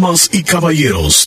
Damas y caballeros,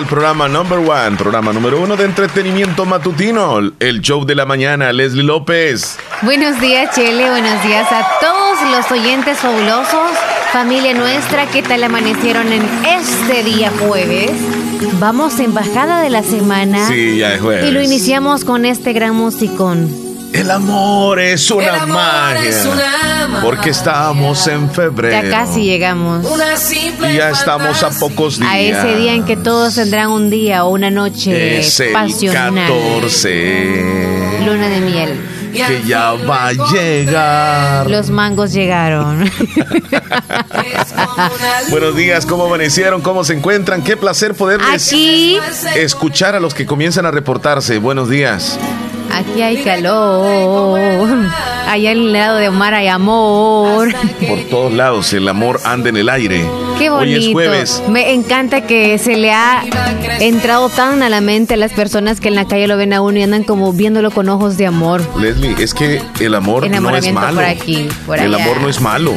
al programa Number One, programa número uno de entretenimiento matutino, el show de la mañana, Leslie López. Buenos días, Chele, buenos días a todos los oyentes fabulosos, familia nuestra, ¿qué tal amanecieron en este día jueves? Vamos en bajada de la semana. Sí, ya es jueves. Y lo iniciamos con este gran musicón. El amor es una magia. porque estamos en febrero. Ya casi llegamos. Y ya estamos a pocos días. A ese día en que todos tendrán un día o una noche es el 14. Luna de miel. Que ya va a llegar. Los mangos llegaron. Buenos días, ¿cómo amanecieron? ¿Cómo se encuentran? Qué placer poderles Aquí. escuchar a los que comienzan a reportarse. Buenos días. Aquí hay calor. Allá al lado de Omar hay amor. Por todos lados, el amor anda en el aire. Qué bonito. Hoy es jueves. Me encanta que se le ha entrado tan a la mente a las personas que en la calle lo ven a uno y andan como viéndolo con ojos de amor. Leslie, es que el amor no es malo. por aquí, por el amor no es malo.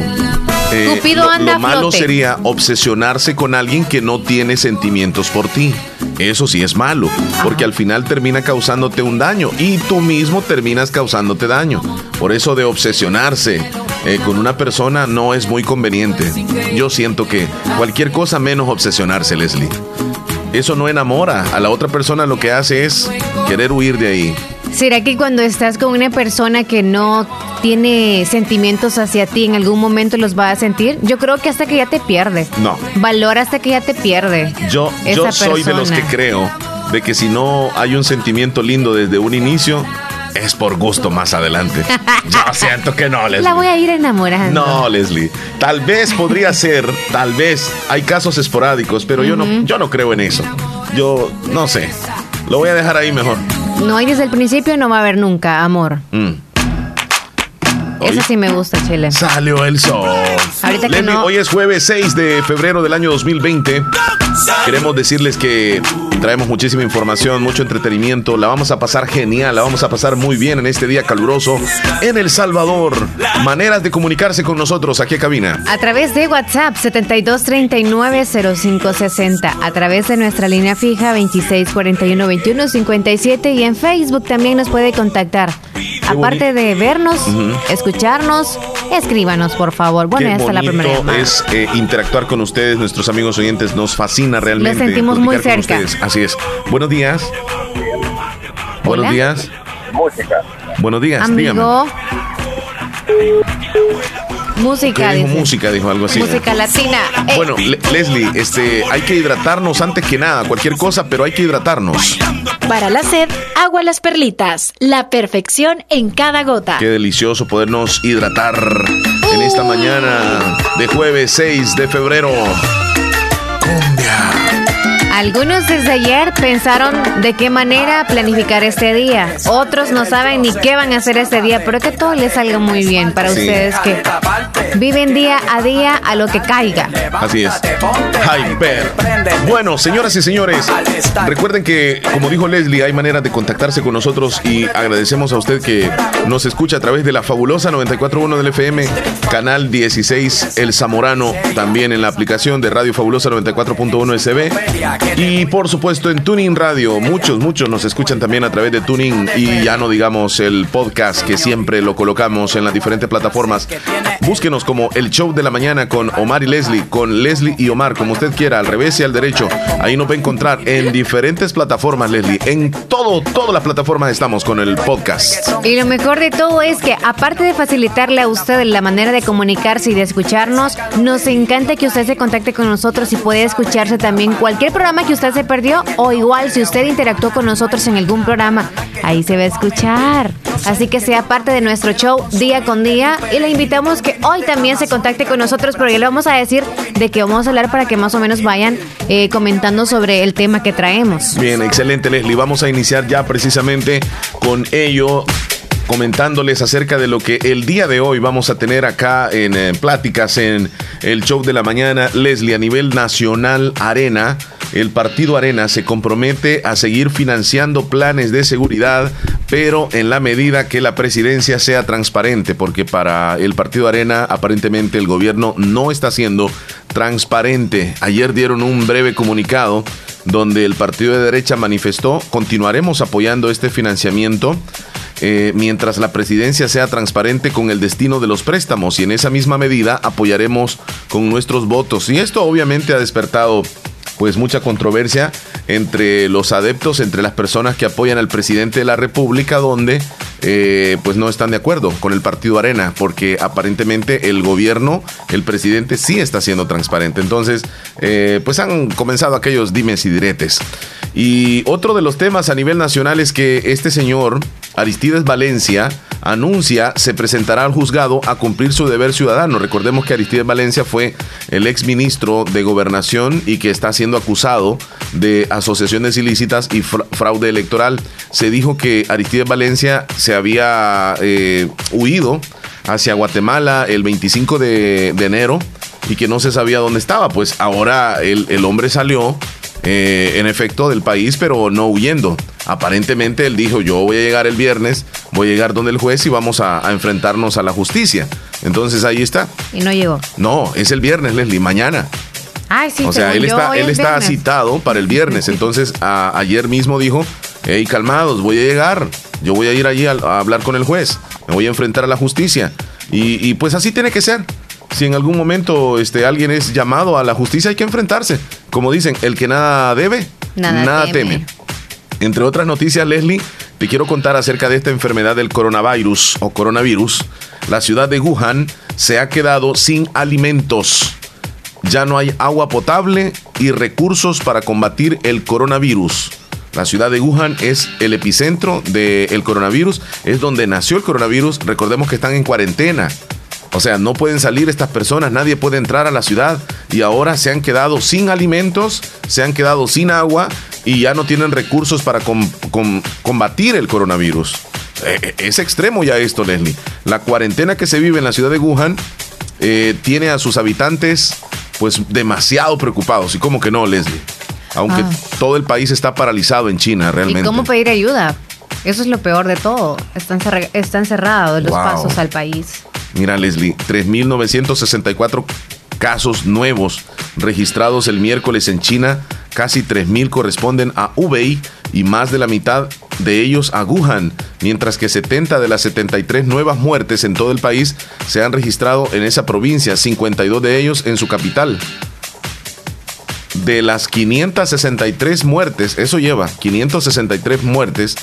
Eh, Cupido lo, anda lo malo flote. sería obsesionarse con alguien que no tiene sentimientos por ti. Eso sí es malo, porque al final termina causándote un daño y tú mismo terminas causándote daño. Por eso de obsesionarse eh, con una persona no es muy conveniente. Yo siento que cualquier cosa menos obsesionarse, Leslie. Eso no enamora. A la otra persona lo que hace es querer huir de ahí. ¿Será que cuando estás con una persona que no tiene sentimientos hacia ti, en algún momento los va a sentir? Yo creo que hasta que ya te pierde. No. Valora hasta que ya te pierde. Yo, yo soy de los que creo de que si no hay un sentimiento lindo desde un inicio, es por gusto más adelante. Yo siento que no, Leslie. La voy a ir enamorando. No, Leslie. Tal vez podría ser, tal vez. Hay casos esporádicos, pero yo no, yo no creo en eso. Yo no sé. Lo voy a dejar ahí mejor. No, y desde el principio no va a haber nunca amor. Mm. Eso sí me gusta, Chile. Salió el sol. Ahorita que Leslie, no- Hoy es jueves 6 de febrero del año 2020. Queremos decirles que traemos muchísima información, mucho entretenimiento. La vamos a pasar genial, la vamos a pasar muy bien en este día caluroso en El Salvador. Maneras de comunicarse con nosotros aquí a cabina. A través de WhatsApp 72390560, a través de nuestra línea fija 26412157 y en Facebook también nos puede contactar. Aparte de vernos, escucharnos, escríbanos por favor. Bueno, Qué ya está la primera llamada. es eh, interactuar con ustedes, nuestros amigos oyentes. Nos fascina realmente. Lo sentimos muy cerca. Así es. Buenos días. Buenos Hola. días. Buenos días. dígame. Amigo. Música, ¿Qué dijo dice. música? Dijo algo así. Música latina. Eh, Bueno, Le- Leslie, este, hay que hidratarnos antes que nada, cualquier cosa, pero hay que hidratarnos. Para la sed, agua las perlitas. La perfección en cada gota. Qué delicioso podernos hidratar en esta mañana de jueves 6 de febrero. Cumbia. Algunos desde ayer pensaron de qué manera planificar este día. Otros no saben ni qué van a hacer este día, pero que todo les salga muy bien para Sí. ustedes que viven día a día a lo que caiga. Así es. Hyper. Bueno, señoras y señores, recuerden que, como dijo Leslie, hay maneras de contactarse con nosotros y agradecemos a usted que nos escucha a través de la fabulosa 941 del FM, canal 16 El Zamorano, también en la aplicación de Radio Fabulosa 94.1 SB. Y por supuesto en Tuning Radio, muchos, muchos nos escuchan también a través de Tuning y ya no digamos el podcast que siempre lo colocamos en las diferentes plataformas. Búsquenos como el show de la mañana con Omar y Leslie, con Leslie y Omar, como usted quiera, al revés y al derecho. Ahí nos va a encontrar en diferentes plataformas, Leslie. En todo, todas las plataformas estamos con el podcast. Y lo mejor de todo es que aparte de facilitarle a usted la manera de comunicarse y de escucharnos, nos encanta que usted se contacte con nosotros y puede escucharse también cualquier programa que usted se perdió o igual si usted interactuó con nosotros en algún programa, ahí se va a escuchar. Así que sea parte de nuestro show día con día y le invitamos que hoy también se contacte con nosotros porque le vamos a decir de qué vamos a hablar para que más o menos vayan eh, comentando sobre el tema que traemos. Bien, excelente Leslie. Vamos a iniciar ya precisamente con ello comentándoles acerca de lo que el día de hoy vamos a tener acá en eh, pláticas en el show de la mañana. Leslie, a nivel nacional, Arena, el partido Arena se compromete a seguir financiando planes de seguridad, pero en la medida que la presidencia sea transparente, porque para el partido Arena aparentemente el gobierno no está siendo transparente. Ayer dieron un breve comunicado donde el partido de derecha manifestó, continuaremos apoyando este financiamiento eh, mientras la presidencia sea transparente con el destino de los préstamos y en esa misma medida apoyaremos con nuestros votos. Y esto obviamente ha despertado pues mucha controversia entre los adeptos, entre las personas que apoyan al presidente de la República, donde eh, pues no están de acuerdo con el partido Arena, porque aparentemente el gobierno, el presidente sí está siendo transparente. Entonces, eh, pues han comenzado aquellos dimes y diretes. Y otro de los temas a nivel nacional es que este señor, Aristides Valencia, anuncia se presentará al juzgado a cumplir su deber ciudadano. Recordemos que Aristides Valencia fue el ex ministro de Gobernación y que está siendo acusado de asociaciones ilícitas y fraude electoral. Se dijo que Aristides Valencia se había eh, huido hacia Guatemala el 25 de, enero y que no se sabía dónde estaba. Pues ahora el, el hombre salió eh, en efecto, del país, pero no huyendo. Aparentemente él dijo, yo voy a llegar el viernes, voy a llegar donde el juez y vamos a, enfrentarnos a la justicia. Entonces ahí está. Y no llegó. No, es el viernes, Leslie, mañana. Ay, sí, o sea, él está, él está citado para el viernes. Entonces, ayer mismo dijo, hey, calmados, voy a llegar. Yo voy a ir allí a, hablar con el juez. Me voy a enfrentar a la justicia. Y, y pues así tiene que ser si en algún momento este, alguien es llamado a la justicia, hay que enfrentarse. Como dicen, el que nada debe, nada, teme. Entre otras noticias, Leslie, te quiero contar acerca de esta enfermedad del coronavirus o coronavirus. La ciudad de Wuhan se ha quedado sin alimentos. Ya no hay agua potable y recursos para combatir el coronavirus. La ciudad de Wuhan es el epicentro del coronavirus, es donde nació el coronavirus. Recordemos que están en cuarentena. O sea, no pueden salir estas personas, nadie puede entrar a la ciudad y ahora se han quedado sin alimentos, se han quedado sin agua y ya no tienen recursos para combatir el coronavirus. Eh, eh, es extremo ya esto, Leslie. La cuarentena que se vive en la ciudad de Wuhan eh, tiene a sus habitantes pues demasiado preocupados. ¿Y cómo que no, Leslie? Aunque ah. todo el país está paralizado en China realmente. ¿Y cómo pedir ayuda? Eso es lo peor de todo. Están, cerrados los pasos al país. Mira, Leslie, 3.964 casos nuevos registrados el miércoles en China. Casi 3.000 corresponden a Hubei y más de la mitad de ellos a Wuhan, mientras que 70 de las 73 nuevas muertes en todo el país se han registrado en esa provincia, 52 de ellos en su capital. De las 563 muertes, eso lleva 563 muertes,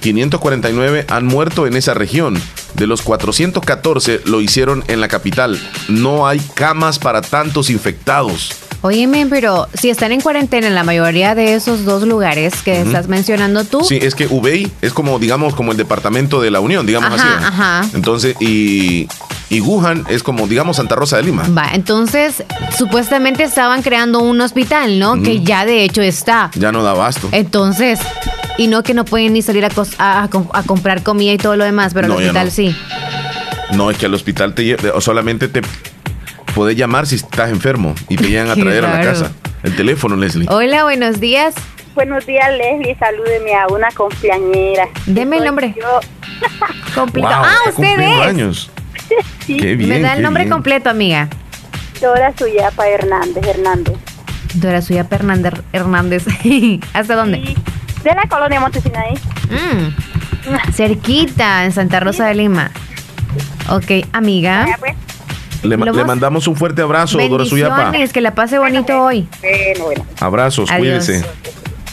549 han muerto en esa región. De los 414 lo hicieron en la capital. No hay camas para tantos infectados. Óyeme, pero si están en cuarentena en la mayoría de esos dos lugares que estás mencionando tú. Sí, es que Ubey es como, digamos, como el departamento de la Unión, digamos así. Ajá. Entonces, y, y Wuhan es como, digamos, Santa Rosa de Lima. Va, entonces, supuestamente estaban creando un hospital, ¿no? Que ya de hecho está. Ya no da abasto. Entonces, y no que no pueden ni salir a, a, comprar comida y todo lo demás, pero al hospital sí. No, es que al hospital te o solamente te puedes llamar si estás enfermo y te llegan a traer a la casa. El teléfono, Leslie. Hola, buenos días. Buenos días, Leslie. Salúdeme a una cumpleañera. Deme el nombre. Yo. ah, usted es. años. sí. Qué bien, Me da el nombre completo, amiga. Dora Suyapa Hernández Hernández. Dora Suyapa Hernández Hernández. ¿Hasta dónde? de la colonia Montesinaí. Mm. Cerquita, en Santa Rosa de Lima. Ok, amiga. Pues. Le, mandamos un fuerte abrazo, Dora Suyapa. que la pase bonito hoy. Abrazos, cuídese.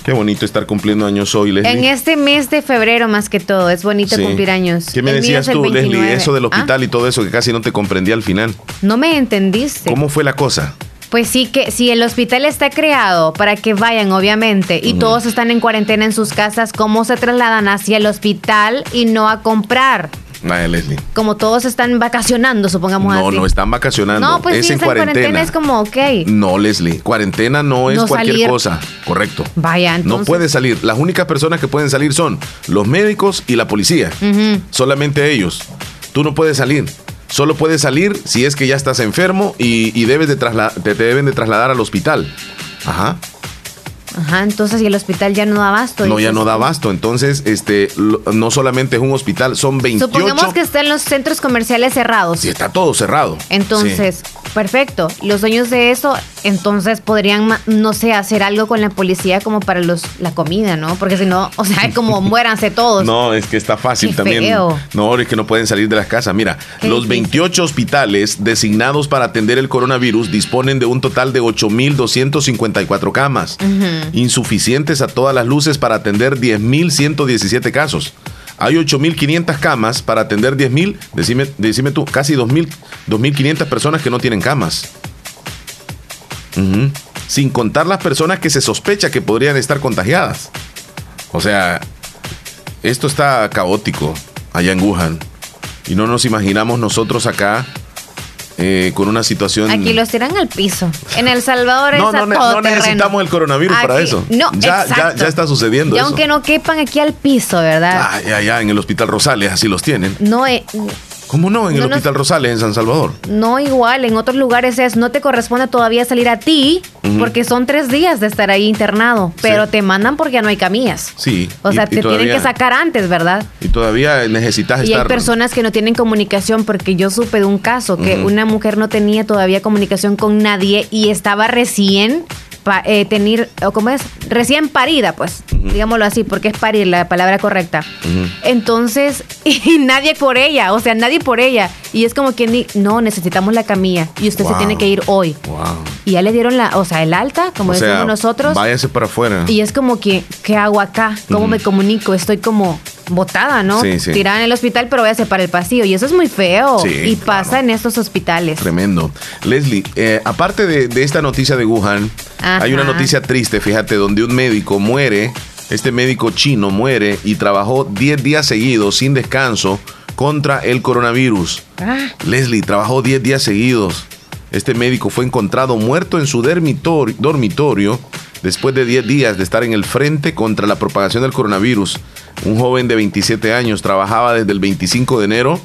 Qué bonito estar cumpliendo años hoy, Leslie. En este mes de febrero, más que todo, es bonito cumplir años. ¿Qué me decías tú, Leslie? Eso del hospital y todo eso que casi no te comprendí al final. No me entendiste. ¿Cómo fue la cosa? Pues sí, que si el hospital está creado para que vayan, obviamente, y todos están en cuarentena en sus casas, ¿cómo se trasladan hacia el hospital y no a comprar? Vaya, Leslie. Como todos están vacacionando, supongamos No, así. no están vacacionando. No, pues es sí, en cuarentena. Es como, ok. No, Leslie. Cuarentena no es No cualquier salir. cosa. Correcto. Vaya, No puede salir. Las únicas personas que pueden salir son los médicos y la policía. Solamente ellos. Tú no puedes salir. Solo puedes salir si es que ya estás enfermo y, y debes de te, te deben de trasladar al hospital. Ajá. Ajá, entonces y el hospital ya no da abasto. No, ya no da abasto. Entonces, este, lo- no solamente es un hospital, son 28. Supongamos que están los centros comerciales cerrados. Sí, está todo cerrado. Entonces, perfecto. Los dueños de eso, entonces podrían, no sé, hacer algo con la policía como para los la comida, ¿no? Porque si no, o sea, es como muéranse todos. No, es que está fácil Qué también. feo. No, es que no pueden salir de las casas. Mira, Qué los difícil. 28 hospitales designados para atender el coronavirus disponen de un total de 8.254 camas, insuficientes a todas las luces para atender 10.117 casos. Hay 8.500 camas para atender 10.000, decime, decime tú, casi 2.000 2.500 personas que no tienen camas. Sin contar las personas que se sospecha que podrían estar contagiadas. O sea, esto está caótico allá en Wuhan. Y no nos imaginamos nosotros acá eh, con una situación... Aquí los tiran al piso. En El Salvador no, es no, todo no terreno. necesitamos el coronavirus para eso. No, ya, ya, ya está sucediendo Y eso. aunque no quepan aquí al piso, ¿verdad? Ah, ya, ya, en el Hospital Rosales así los tienen. No, eh, ¿Cómo no? En el Hospital Rosales, en San Salvador. no igual. En otros lugares es, no te corresponde todavía salir a ti, porque son tres días de estar ahí internado. Pero te mandan porque ya no hay camillas. Sí. O sea, y te todavía- tienen que sacar antes, ¿verdad? Y todavía necesitas Y hay estar... personas que no tienen comunicación porque yo supe de un caso que una mujer no tenía todavía comunicación con nadie y estaba recién eh, tener, o ¿cómo es? Recién parida, pues, digámoslo así, porque es parir la palabra correcta. Entonces, y nadie por ella, o sea, nadie por ella. Y es como quien no, necesitamos la camilla y usted se tiene que ir hoy. Wow. Y ya le dieron la, o sea, el alta, como o decimos sea, nosotros. váyase para afuera. Y es como que, ¿qué hago acá? ¿Cómo me comunico? Estoy como botada, ¿no? Sí, sí. Tirada en el hospital, pero váyase para el pasillo. Y eso es muy feo. Sí, y claro. pasa en estos hospitales. Tremendo. Leslie, eh, aparte de, de esta noticia de Wuhan, Ajá. hay una noticia triste, fíjate, donde un médico muere, este médico chino muere y trabajó 10 días seguidos sin descanso contra el coronavirus. Ah, Leslie trabajó 10 días seguidos. Este médico fue encontrado muerto en su dormitor- dormitorio después de 10 días de estar en el frente contra la propagación del coronavirus. Un joven de 27 años trabajaba desde el 25 de enero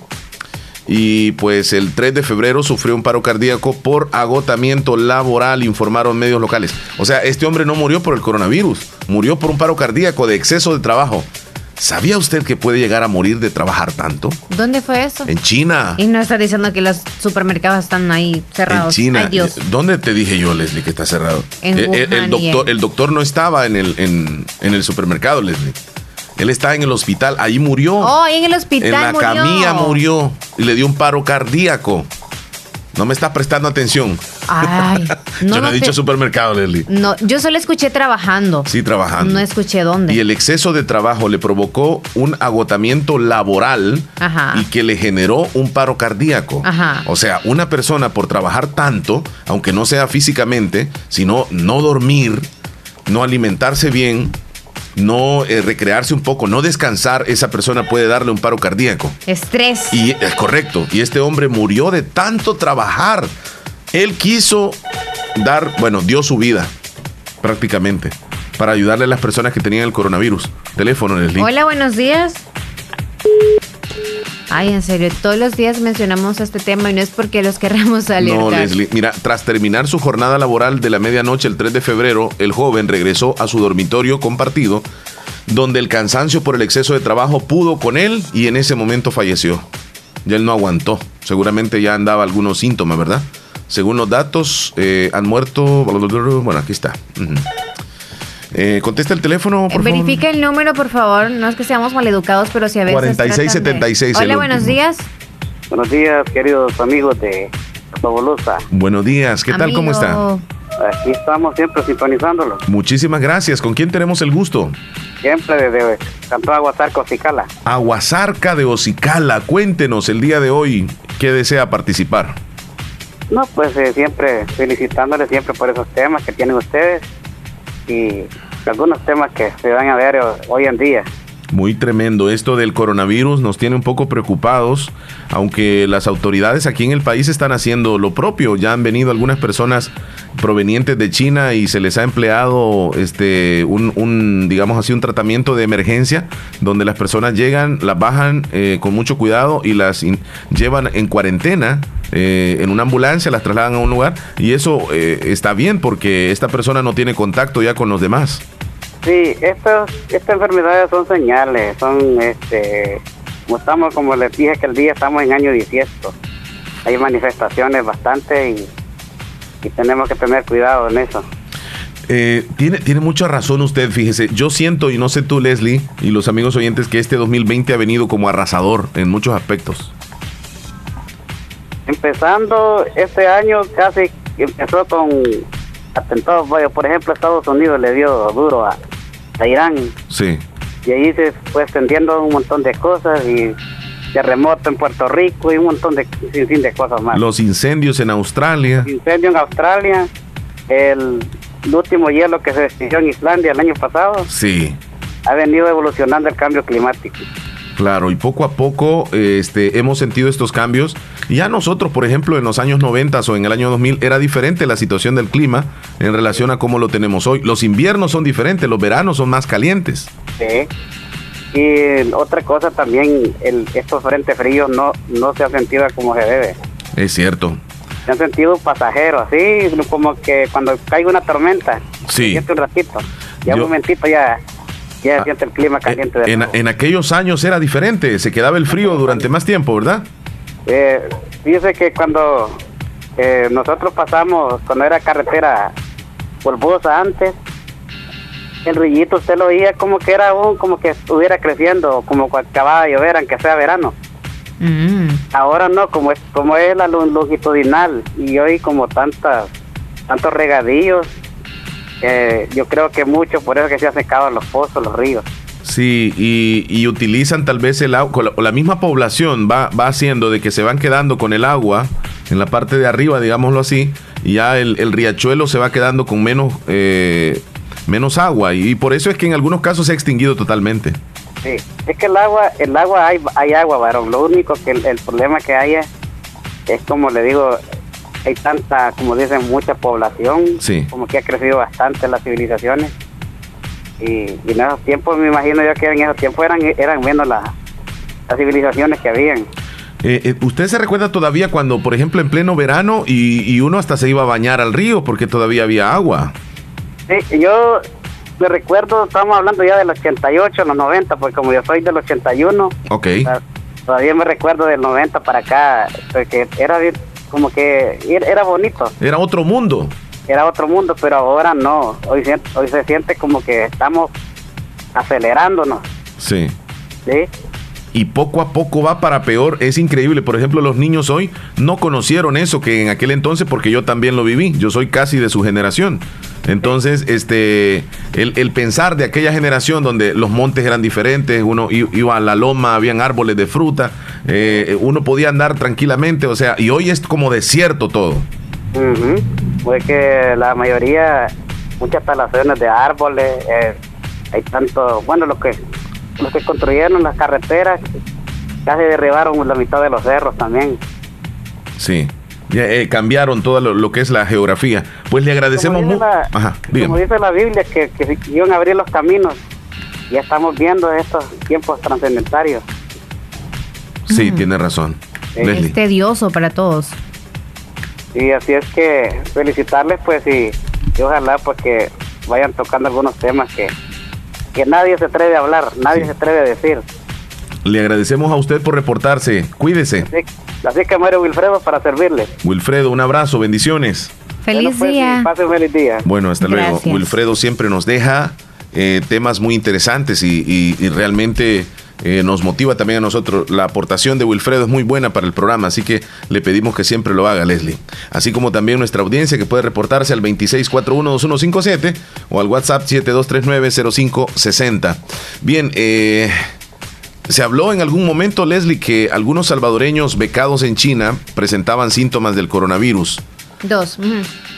y pues el 3 de febrero sufrió un paro cardíaco por agotamiento laboral, informaron medios locales. O sea, este hombre no murió por el coronavirus, murió por un paro cardíaco de exceso de trabajo. ¿Sabía usted que puede llegar a morir de trabajar tanto? ¿Dónde fue eso? En China. Y no está diciendo que los supermercados están ahí En cerrados. China. Ay, Dios. ¿Dónde te dije yo, Leslie, que está cerrado? En Eh, eh, el, Wuhan y doctor, en- el doctor no estaba en el, en, en el supermercado, Leslie. Él está en el hospital. Ahí murió. Oh, ahí en el hospital en la murió. camilla murió. Y le dio un paro cardíaco. No me estás prestando atención. Ay, no, yo no, no he dicho supermercado, Leslie. No, yo solo escuché trabajando. Sí, trabajando. No escuché dónde. Y el exceso de trabajo le provocó un agotamiento laboral Ajá. y que le generó un paro cardíaco. Ajá. O sea, una persona por trabajar tanto, aunque no sea físicamente, sino no dormir, no alimentarse bien, no eh, recrearse un poco, no descansar, esa persona puede darle un paro cardíaco. Estrés. Y es correcto. Y este hombre murió de tanto trabajar. Él quiso dar, bueno, dio su vida prácticamente para ayudarle a las personas que tenían el coronavirus. Teléfono, Leslie. Hola, buenos días. Ay, en serio, todos los días mencionamos este tema y no es porque los querramos alertar. No, Leslie. Mira, tras terminar su jornada laboral de la medianoche el 3 de febrero, el joven regresó a su dormitorio compartido, donde el cansancio por el exceso de trabajo pudo con él y en ese momento falleció. Ya él no aguantó. Seguramente ya andaba algunos síntomas, ¿verdad? Según los datos, eh, han muerto. Bueno, aquí está. Ujú. Eh, contesta el teléfono, por Verifica el número, por favor. No es que seamos maleducados, pero si a veces. 4676 tratan de- el Hola, buenos último. días. Buenos días, queridos amigos de Fabulosa. favor. Buenos días, ¿qué tal? ¿Cómo está? Aquí estamos siempre sintonizándolo. Muchísimas gracias. ¿Con quién tenemos el gusto? Siempre desde Cantón Aguatarco, Cicala. Aguasarca de Ocicala. Cuéntenos el día de hoy qué desea participar. No, pues eh, siempre felicitándoles siempre por esos temas que tienen ustedes y algunos temas que se van a ver hoy en día. Muy tremendo. Esto del coronavirus nos tiene un poco preocupados, aunque las autoridades aquí en el país están haciendo lo propio. Ya han venido algunas personas provenientes de China y se les ha empleado este un, digamos así un tratamiento de emergencia donde las personas llegan, las bajan eh, con mucho cuidado y las llevan en cuarentena eh, en una ambulancia, las trasladan a un lugar y eso eh, está bien porque esta persona no tiene contacto ya con los demás. Sí, estas, enfermedades son señales, son, este, como estamos, como les dije que el día estamos en año 18, hay manifestaciones bastante y, tenemos que tener cuidado en eso. Eh, tiene, tiene mucha razón usted, fíjese. Yo siento, y no sé tú, Leslie, y los amigos oyentes, que este 2020 ha venido como arrasador en muchos aspectos. Empezando este año, casi empezó con atentados. Por ejemplo, Estados Unidos le dio duro a, a Irán. Sí. Y ahí se fue extendiendo un montón de cosas y terremoto en Puerto Rico y un montón de, sin de cosas más. Los incendios en Australia. Incendio en Australia, el, último hielo que se extinguió en Islandia el año pasado. Sí. Ha venido evolucionando el cambio climático. Claro, y poco a poco este, hemos sentido estos cambios. Ya nosotros, por ejemplo, en los años 90 o en el año 2000 era diferente la situación del clima en relación a cómo lo tenemos hoy. Los inviernos son diferentes, los veranos son más calientes. Sí. Y otra cosa también, el, estos frentes fríos no, no se han sentido como se debe. Es cierto. Se han sentido pasajeros, así como que cuando caiga una tormenta, sí. un ratito, ya un momentito ya ya ah, siente el clima caliente. en, en, aquellos años era diferente, se quedaba el frío durante más tiempo, ¿verdad? Eh, fíjese que cuando eh, nosotros pasamos, cuando era carretera polvosa antes, el ruidito usted lo oía como que era un, como que estuviera creciendo, como cuando acababa de llover, aunque sea verano. Mm. Ahora no, como es, como es la longitudinal y hoy como tantas, tantos regadillos, yo creo que mucho, por eso que se han secado los pozos, los ríos. Sí, y, utilizan tal vez el agua, o la, misma población va, va haciendo de que se van quedando con el agua en la parte de arriba, digámoslo así, y ya el, riachuelo se va quedando con menos, eh, menos agua, y, por eso es que en algunos casos se ha extinguido totalmente. Sí, es que el agua, el agua hay, hay agua, varón, lo único que el, el problema que hay es, es como le digo, hay tanta, como dicen, mucha población, como que ha crecido bastante las civilizaciones. Y, en esos tiempos, me imagino yo que en esos tiempos eran, eran menos las, civilizaciones que habían. Eh, eh, ¿Usted se recuerda todavía cuando, por ejemplo, en pleno verano y, uno hasta se iba a bañar al río porque todavía había agua? Sí, yo me recuerdo, estamos hablando ya del 88, los 90, porque como yo soy del 81, ok. Todavía me recuerdo del 90 para acá, porque era como que era bonito. Era otro mundo. Era otro mundo, pero ahora no. Hoy, hoy se siente como que estamos acelerándonos. Sí. Sí. Y poco a poco va para peor. Es increíble. Por ejemplo, los niños hoy no conocieron eso que en aquel entonces, porque yo también lo viví. Yo soy casi de su generación. Entonces, este, el, pensar de aquella generación donde los montes eran diferentes, uno iba a la loma, habían árboles de fruta, eh, uno podía andar tranquilamente, o sea, y hoy es como desierto todo. Pues que la mayoría, muchas talaciones de árboles, eh, hay tanto, bueno, los que, los que construyeron las carreteras casi derribaron la mitad de los cerros también. Sí. Eh, cambiaron todo lo, que es la geografía. Pues le agradecemos mucho. Como dice la Biblia, que, que iban a abrir los caminos. Ya estamos viendo estos tiempos trascendentarios. Sí, tiene razón. Es tedioso para todos. Y así es que felicitarles, pues, y, ojalá porque pues, vayan tocando algunos temas que, que nadie se atreve a hablar, nadie se atreve a decir. Le agradecemos a usted por reportarse. Cuídese. Así, que Mario Wilfredo para servirle. Wilfredo, un abrazo, bendiciones. Feliz pues, día. Pase feliz día. Bueno, hasta luego. Wilfredo siempre nos deja eh, temas muy interesantes y, realmente eh, nos motiva también a nosotros. La aportación de Wilfredo es muy buena para el programa, así que le pedimos que siempre lo haga, Leslie. Así como también nuestra audiencia que puede reportarse al 26412157 o al WhatsApp 72390560. Bien, eh se habló en algún momento, Leslie, que algunos salvadoreños becados en China presentaban síntomas del coronavirus. Dos.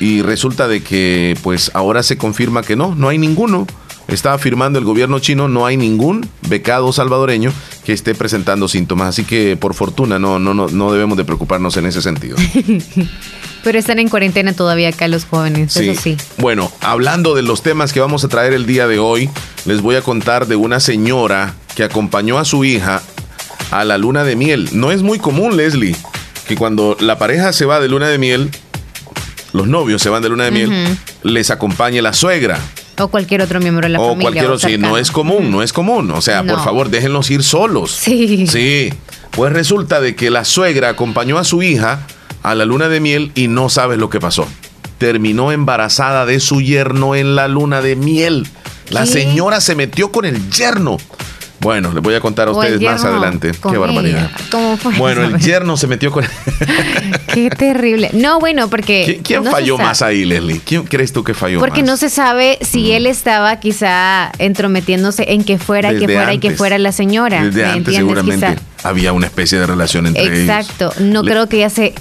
Y resulta de que, pues ahora se confirma que no, no hay ninguno. Está afirmando el gobierno chino, no hay ningún becado salvadoreño que esté presentando síntomas. Así que, por fortuna, no, no, no, no debemos de preocuparnos en ese sentido. Pero están en cuarentena todavía acá los jóvenes, eso sí. Bueno, hablando de los temas que vamos a traer el día de hoy, les voy a contar de una señora que acompañó a su hija a la luna de miel. No es muy común, Leslie, que cuando la pareja se va de luna de miel, los novios se van de luna de miel, les acompañe la suegra. O cualquier otro miembro de la o familia. cualquier o otro, sí, no es común, no es común. O sea, por favor, déjenlos ir solos. Sí. Sí. Pues resulta de que la suegra acompañó a su hija a la luna de miel y no sabes lo que pasó. Terminó embarazada de su yerno en la luna de miel. La ¿Qué? señora se metió con el yerno. Bueno, les voy a contar a ustedes más adelante. Qué barbaridad. ella. ¿Cómo fue Bueno, el yerno se metió con... Qué terrible. No, bueno, porque. ¿Quién, quién no se falló más ahí, Leslie? ¿Quién crees tú que falló Porque más? no se sabe si él estaba quizá entrometiéndose en que fuera, que Desde fuera y que fuera la señora. Desde ¿me antes entiendes? seguramente Quizá. había una especie de relación entre ellos. Exacto. No Le- creo que ya se.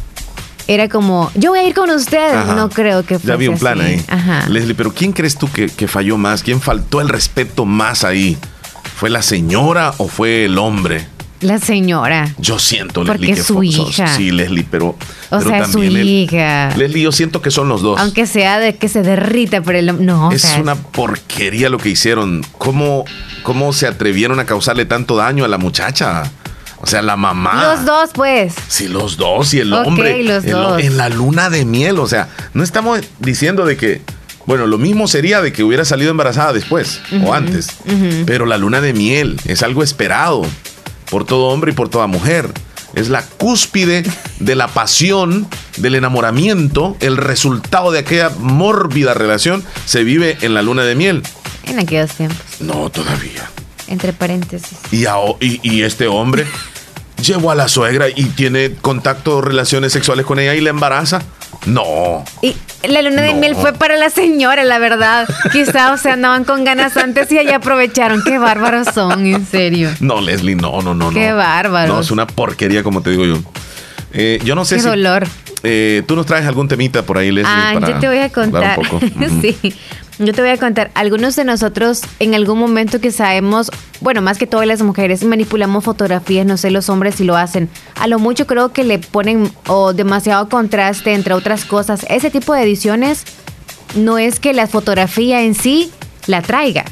Era como, yo voy a ir con usted. Ajá. No creo que fuese Ya había un plan así. ahí. Ajá. Leslie, pero ¿quién crees tú que, que falló más? ¿Quién faltó el respeto más ahí? ¿Fue la señora o fue el hombre? La señora. Yo siento, Porque Leslie, que es su fue- hija. Sí, Leslie, pero. O pero sea, es su el- hija. Leslie, yo siento que son los dos. Aunque sea de que se derrita por el. No, o es sea, una porquería lo que hicieron. ¿Cómo, ¿Cómo se atrevieron a causarle tanto daño a la muchacha? O sea, la mamá. Los dos, pues. Sí, los dos y el hombre. los dos. en la luna de miel. O sea, no estamos diciendo de que. Bueno, lo mismo sería de que hubiera salido embarazada después o antes. Pero la luna de miel es algo esperado por todo hombre y por toda mujer. Es la cúspide de la pasión, del enamoramiento. El resultado de aquella mórbida relación se vive en la luna de miel. En aquellos tiempos. No, todavía. Entre paréntesis. Y, a- y, y este hombre llevó a la suegra y tiene contacto, relaciones sexuales con ella y la embaraza. No. Y la luna de No. miel fue para la señora, la verdad. Quizá, o sea, andaban con ganas antes y allá aprovecharon. Qué bárbaros son, en serio. No, Leslie, no, no, no. Qué no. bárbaros. No, es una porquería, como te digo yo. Eh, yo no sé Qué si. dolor. eh, Tú nos traes algún temita por ahí, Leslie. Ah, para yo te voy a contar. Un poco. Ujú. sí, yo te voy a contar. Algunos de nosotros en algún momento que sabemos, bueno, más que todas las mujeres, manipulamos fotografías, no sé los hombres si lo hacen. A lo mucho creo que le ponen demasiado contraste entre otras cosas. Ese tipo de ediciones no es que la fotografía en sí la traiga.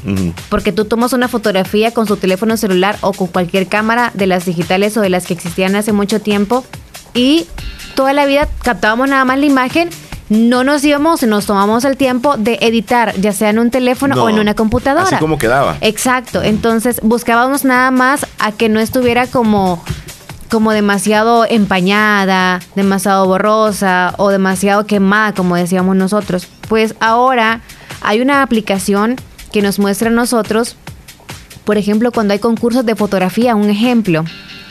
Porque tú tomas una fotografía con su teléfono celular o con cualquier cámara de las digitales o de las que existían hace mucho tiempo y toda la vida captábamos nada más la imagen. No nos íbamos, nos tomamos el tiempo de editar, ya sea en un teléfono No, o en una computadora. así como quedaba. Exacto. Entonces buscábamos nada más a que no estuviera como como demasiado empañada, demasiado borrosa o demasiado quemada, como decíamos nosotros. Pues ahora hay una aplicación que nos muestra a nosotros, por ejemplo, cuando hay concursos de fotografía, un ejemplo.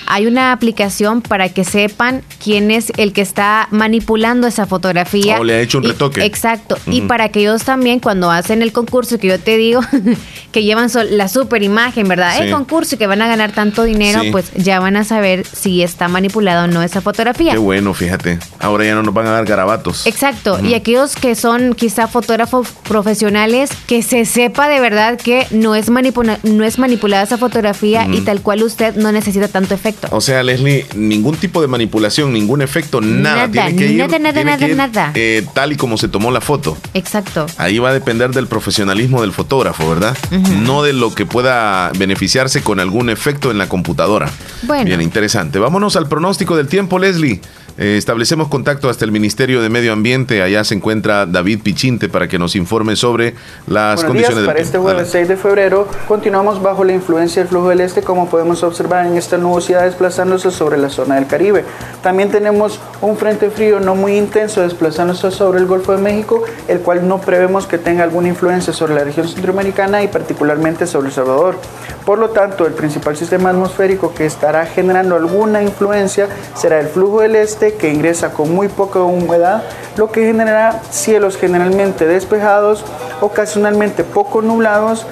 Hay una aplicación para que sepan quién es el que está manipulando esa fotografía. Oh, le ha hecho un Y- retoque. exacto. Y para que ellos también, cuando hacen el concurso, que yo te digo, que llevan la super imagen, ¿verdad? Sí. El concurso y que van a ganar tanto dinero, Sí. pues ya van a saber si está manipulada o no esa fotografía. Qué bueno, fíjate. Ahora ya no nos van a dar garabatos. Exacto, y aquellos que son quizá fotógrafos profesionales, que se sepa de verdad que no es, manipula- no es manipulada esa fotografía y tal cual usted no necesita tanto efecto. O sea, Leslie, ningún tipo de manipulación, ningún efecto, nada. Nada, tiene que ir, nada, nada, tiene que nada, ir, nada. eh, tal y como se tomó la foto. Exacto. Ahí va a depender del profesionalismo del fotógrafo, ¿verdad? No de lo que pueda beneficiarse con algún efecto en la computadora. Bueno. Bien, interesante. Vámonos al pronóstico del tiempo, Leslie. Eh, establecemos contacto hasta el Ministerio de Medio Ambiente. Allá se encuentra David Pichinte para que nos informe sobre las Buenos condiciones días, para del este jueves 6 de febrero continuamos bajo la influencia del flujo del este como podemos observar en esta nubosidad desplazándose sobre la zona del Caribe. También tenemos un frente frío no muy intenso desplazándose sobre el Golfo de México, el cual no prevemos que tenga alguna influencia sobre la región centroamericana y particularmente sobre El Salvador. Por lo tanto, el principal sistema atmosférico que estará generando alguna influencia será el flujo del este que ingresa con muy poca humedad, lo que generará cielos generalmente despejados, ocasionalmente poco nublados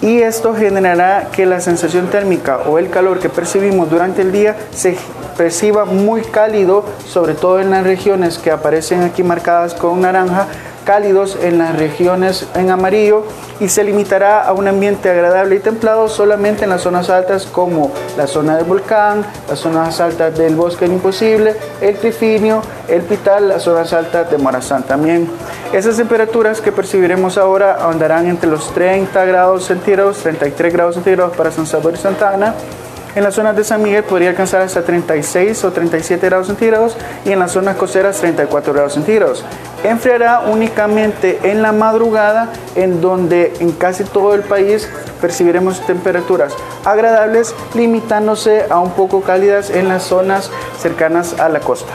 y esto generará que la sensación térmica o el calor que percibimos durante el día se perciba muy cálido, sobre todo en las regiones que aparecen aquí marcadas con naranja, cálidos en las regiones en amarillo y se limitará a un ambiente agradable y templado solamente en las zonas altas como la zona del volcán, las zonas altas del bosque imposible, el trifinio, el pital, las zonas altas de Morazán también. Esas temperaturas que percibiremos ahora andarán entre los 30 grados centígrados, 33 grados centígrados para San Salvador y Santa Ana, en las zonas de San Miguel podría alcanzar hasta 36 o 37 grados centígrados y en las zonas costeras 34 grados centígrados. Enfriará únicamente en la madrugada, en donde en casi todo el país percibiremos temperaturas agradables, limitándose a un poco cálidas en las zonas cercanas a la costa.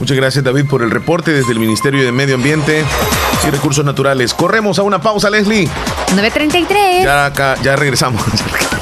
Muchas gracias David por el reporte desde el Ministerio de Medio Ambiente y Recursos Naturales. Corremos a una pausa, Leslie. 9.33. Ya acá, ya regresamos.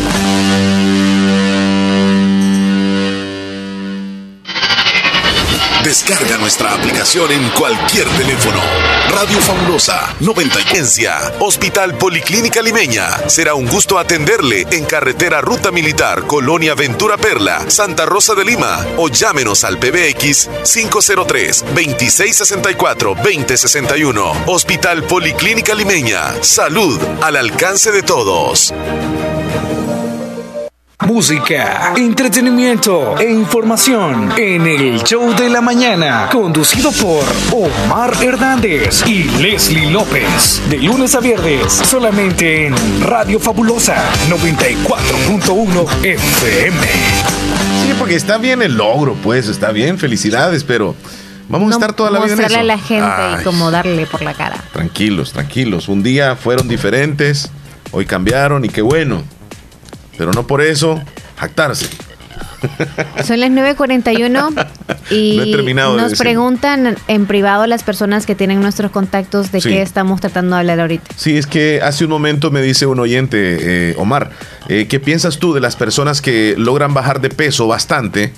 Descarga nuestra aplicación en cualquier teléfono. Radio Fabulosa 90 Hospital Policlínica Limeña. Será un gusto atenderle en carretera Ruta Militar, Colonia Ventura Perla, Santa Rosa de Lima o llámenos al PBX 503 2664 2061. Hospital Policlínica Limeña. Salud al alcance de todos música, entretenimiento e información en el show de la mañana, conducido por Omar Hernández y Leslie López. De lunes a viernes, solamente en Radio Fabulosa 94.1 FM. Sí, porque está bien el logro, pues, está bien, felicidades, pero... Vamos a estar toda la vida en eso. a la gente y como darle por la cara. Tranquilos, tranquilos. Un día fueron diferentes, hoy cambiaron y qué bueno pero no por eso jactarse. Son las 9.41 y nos preguntan en privado las personas que tienen nuestros contactos de qué estamos tratando de hablar ahorita. Sí, es que hace un momento me dice un oyente, eh, Omar, eh, ¿qué piensas tú de las personas que logran bajar de peso bastante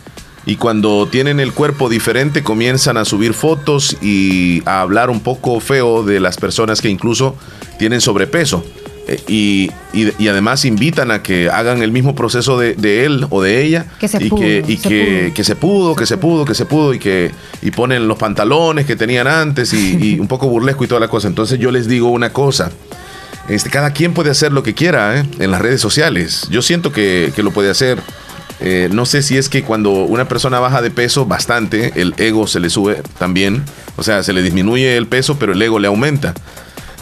y cuando tienen el cuerpo diferente comienzan a subir fotos y a hablar un poco feo de las personas que incluso tienen sobrepeso? Eh, y, y, además invitan a que hagan el mismo proceso de, él o de ella que se y, pudo, que, y que, que, se pudo, que se pudo, que se pudo y que y ponen los pantalones que tenían antes y, un poco burlesco y toda la cosa. Entonces yo les digo una cosa. Este, cada quien puede hacer lo que quiera ¿eh? en las redes sociales. Yo siento que, lo puede hacer. Eh, no sé si es que cuando una persona baja de peso bastante, el ego se le sube también. O sea, se le disminuye el peso, pero el ego le aumenta.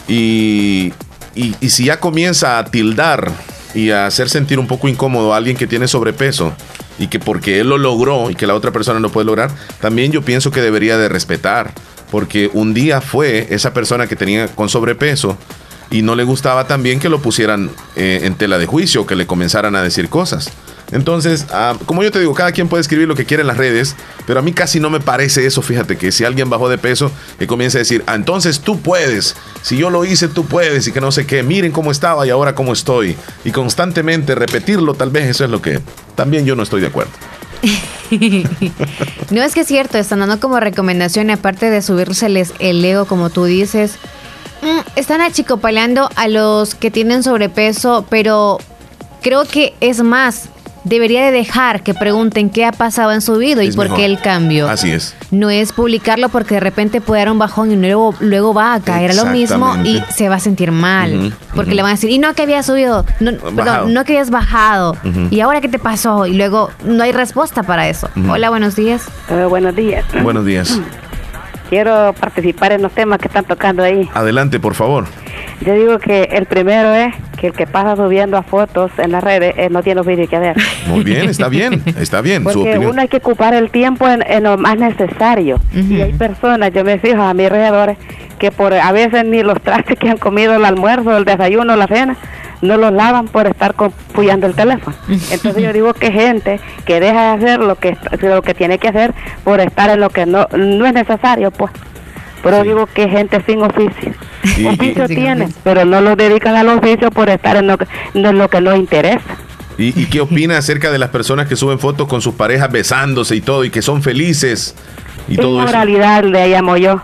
Y, y, si ya comienza a tildar y a hacer sentir un poco incómodo a alguien que tiene sobrepeso y que porque él lo logró y que la otra persona no puede lograr, también yo pienso que debería de respetar, porque un día fue esa persona que tenía con sobrepeso y no le gustaba también que lo pusieran eh, en tela de juicio, que le comenzaran a decir cosas. Entonces, ah, como yo te digo, cada quien puede escribir lo que quiere en las redes, pero a mí casi no me parece eso, fíjate, que si alguien bajó de peso, que comience a decir, ah, entonces tú puedes, si yo lo hice, tú puedes, y que no sé qué, miren cómo estaba y ahora cómo estoy, y constantemente repetirlo, tal vez eso es lo que también yo no estoy de acuerdo. no es que es cierto, están dando como recomendación, aparte de subírseles el ego, como tú dices, están achicopaleando a los que tienen sobrepeso, pero creo que es más, debería de dejar que pregunten qué ha pasado en su vida y por qué el cambio. Así es. No es publicarlo porque de repente puede dar un bajón y luego, luego va a caer a lo mismo y se va a sentir mal. porque le van a decir, y no que había subido, no, perdón, no que habías bajado. ¿Y ahora qué te pasó? Y luego no hay respuesta para eso. Hola, buenos días. Eh, buenos días. Buenos días. Quiero participar en los temas que están tocando ahí. Adelante, por favor. Yo digo que el primero es que el que pasa subiendo a fotos en las redes eh, no tiene vídeos que ver. Muy bien, está bien, está bien. Porque uno hay que ocupar el tiempo en, lo más necesario. Y hay personas, yo me fijo a mi alrededor, que por a veces ni los trastes que han comido el almuerzo, el desayuno, la cena, no los lavan por estar puyando el teléfono. Entonces yo digo que gente que deja de hacer lo que lo que tiene que hacer por estar en lo que no, no es necesario, pues. Pero digo que gente sin oficio. oficio tienen, pero no lo dedican al oficio por estar en lo que, en lo que nos interesa. ¿Y, qué opina acerca de las personas que suben fotos con sus parejas besándose y todo y que son felices? Y Inmoralidad le llamo yo.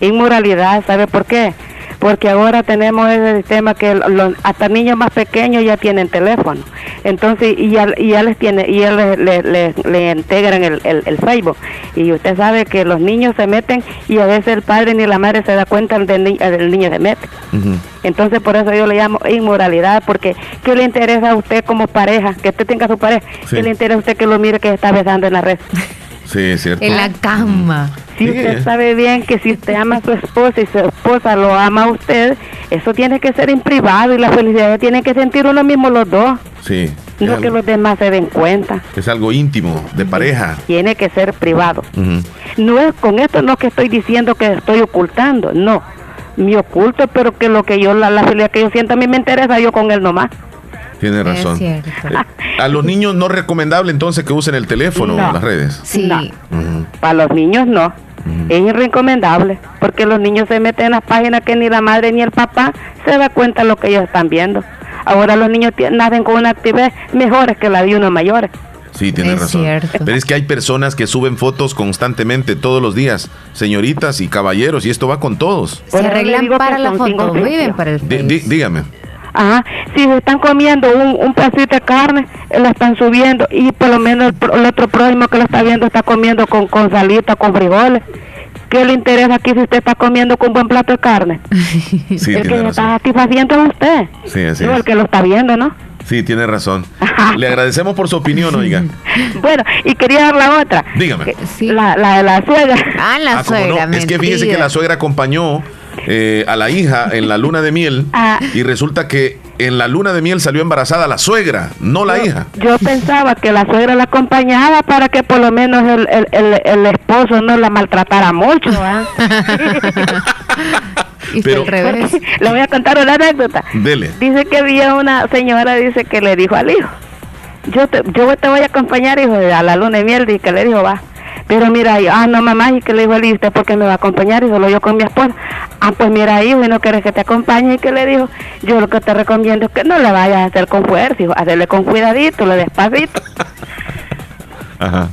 Inmoralidad, ¿sabe por qué? Porque ahora tenemos ese sistema que los, hasta niños más pequeños ya tienen teléfono. Entonces, y ya, y ya les tiene, y ya le, integran el, el, Facebook. Y usted sabe que los niños se meten y a veces el padre ni la madre se da cuenta del, del niño se mete. Entonces, por eso yo le llamo inmoralidad, porque ¿qué le interesa a usted como pareja? Que usted tenga su pareja. ¿Qué le interesa a usted que lo mire que está besando en la red? Sí, es cierto. En la cama. Si usted sabe bien que si usted ama a su esposa y su esposa lo ama a usted, eso tiene que ser en privado y la felicidad tiene que sentir uno mismo los dos. Sí. No que los demás se den cuenta. Es algo íntimo, de pareja. Tiene que ser privado. No es con esto no que estoy diciendo que estoy ocultando, no. Me oculto, pero que lo que yo, la, la felicidad que yo siento a mí me interesa, yo con él nomás. Tiene razón. Eh, a los niños no es recomendable entonces que usen el teléfono en las redes. Sí. Para los niños no. Es irrecomendable, porque los niños se meten en las páginas que ni la madre ni el papá se da cuenta de lo que ellos están viendo. Ahora los niños nacen con una actividad mejor que la de unos mayores. Sí, tiene razón. Pero es que hay personas que suben fotos constantemente todos los días, señoritas y caballeros, y esto va con todos. Se arreglan para la foto, viven para el Dígame. Ajá. Si se están comiendo un, un pedacito de carne, eh, la están subiendo y por lo menos el, otro próximo que lo está viendo está comiendo con, con salita, con frijoles. ¿Qué le interesa aquí si usted está comiendo con un buen plato de carne? Sí, el que está satisfaciendo es usted. Sí, así no, el que lo está viendo, ¿no? Sí, tiene razón. Le agradecemos por su opinión, oiga. bueno, y quería dar la otra. Dígame. La, la, la suegra. Ah, la ah, suegra. Es que fíjese que la suegra acompañó eh, a la hija en la luna de miel ah. y resulta que en la luna de miel salió embarazada la suegra, no la hija. Yo pensaba que la suegra la acompañaba para que por lo menos el, el, el, esposo no la maltratara mucho. Pero, al revés. Le voy a contar una anécdota. Dele. Dice que había una señora, dice que le dijo al hijo, yo te, yo te voy a acompañar, hijo, a la luna de miel, y que le dijo, va. Pero mira, ah, no, mamá, y que le dijo a ¿usted por qué me va a acompañar? Y solo yo con mi esposa. Ah, pues mira, hijo, y no quieres que te acompañe. Y que le dijo, yo lo que te recomiendo es que no le vayas a hacer con fuerza, hijo, hacerle con cuidadito, le despacito. Ajá.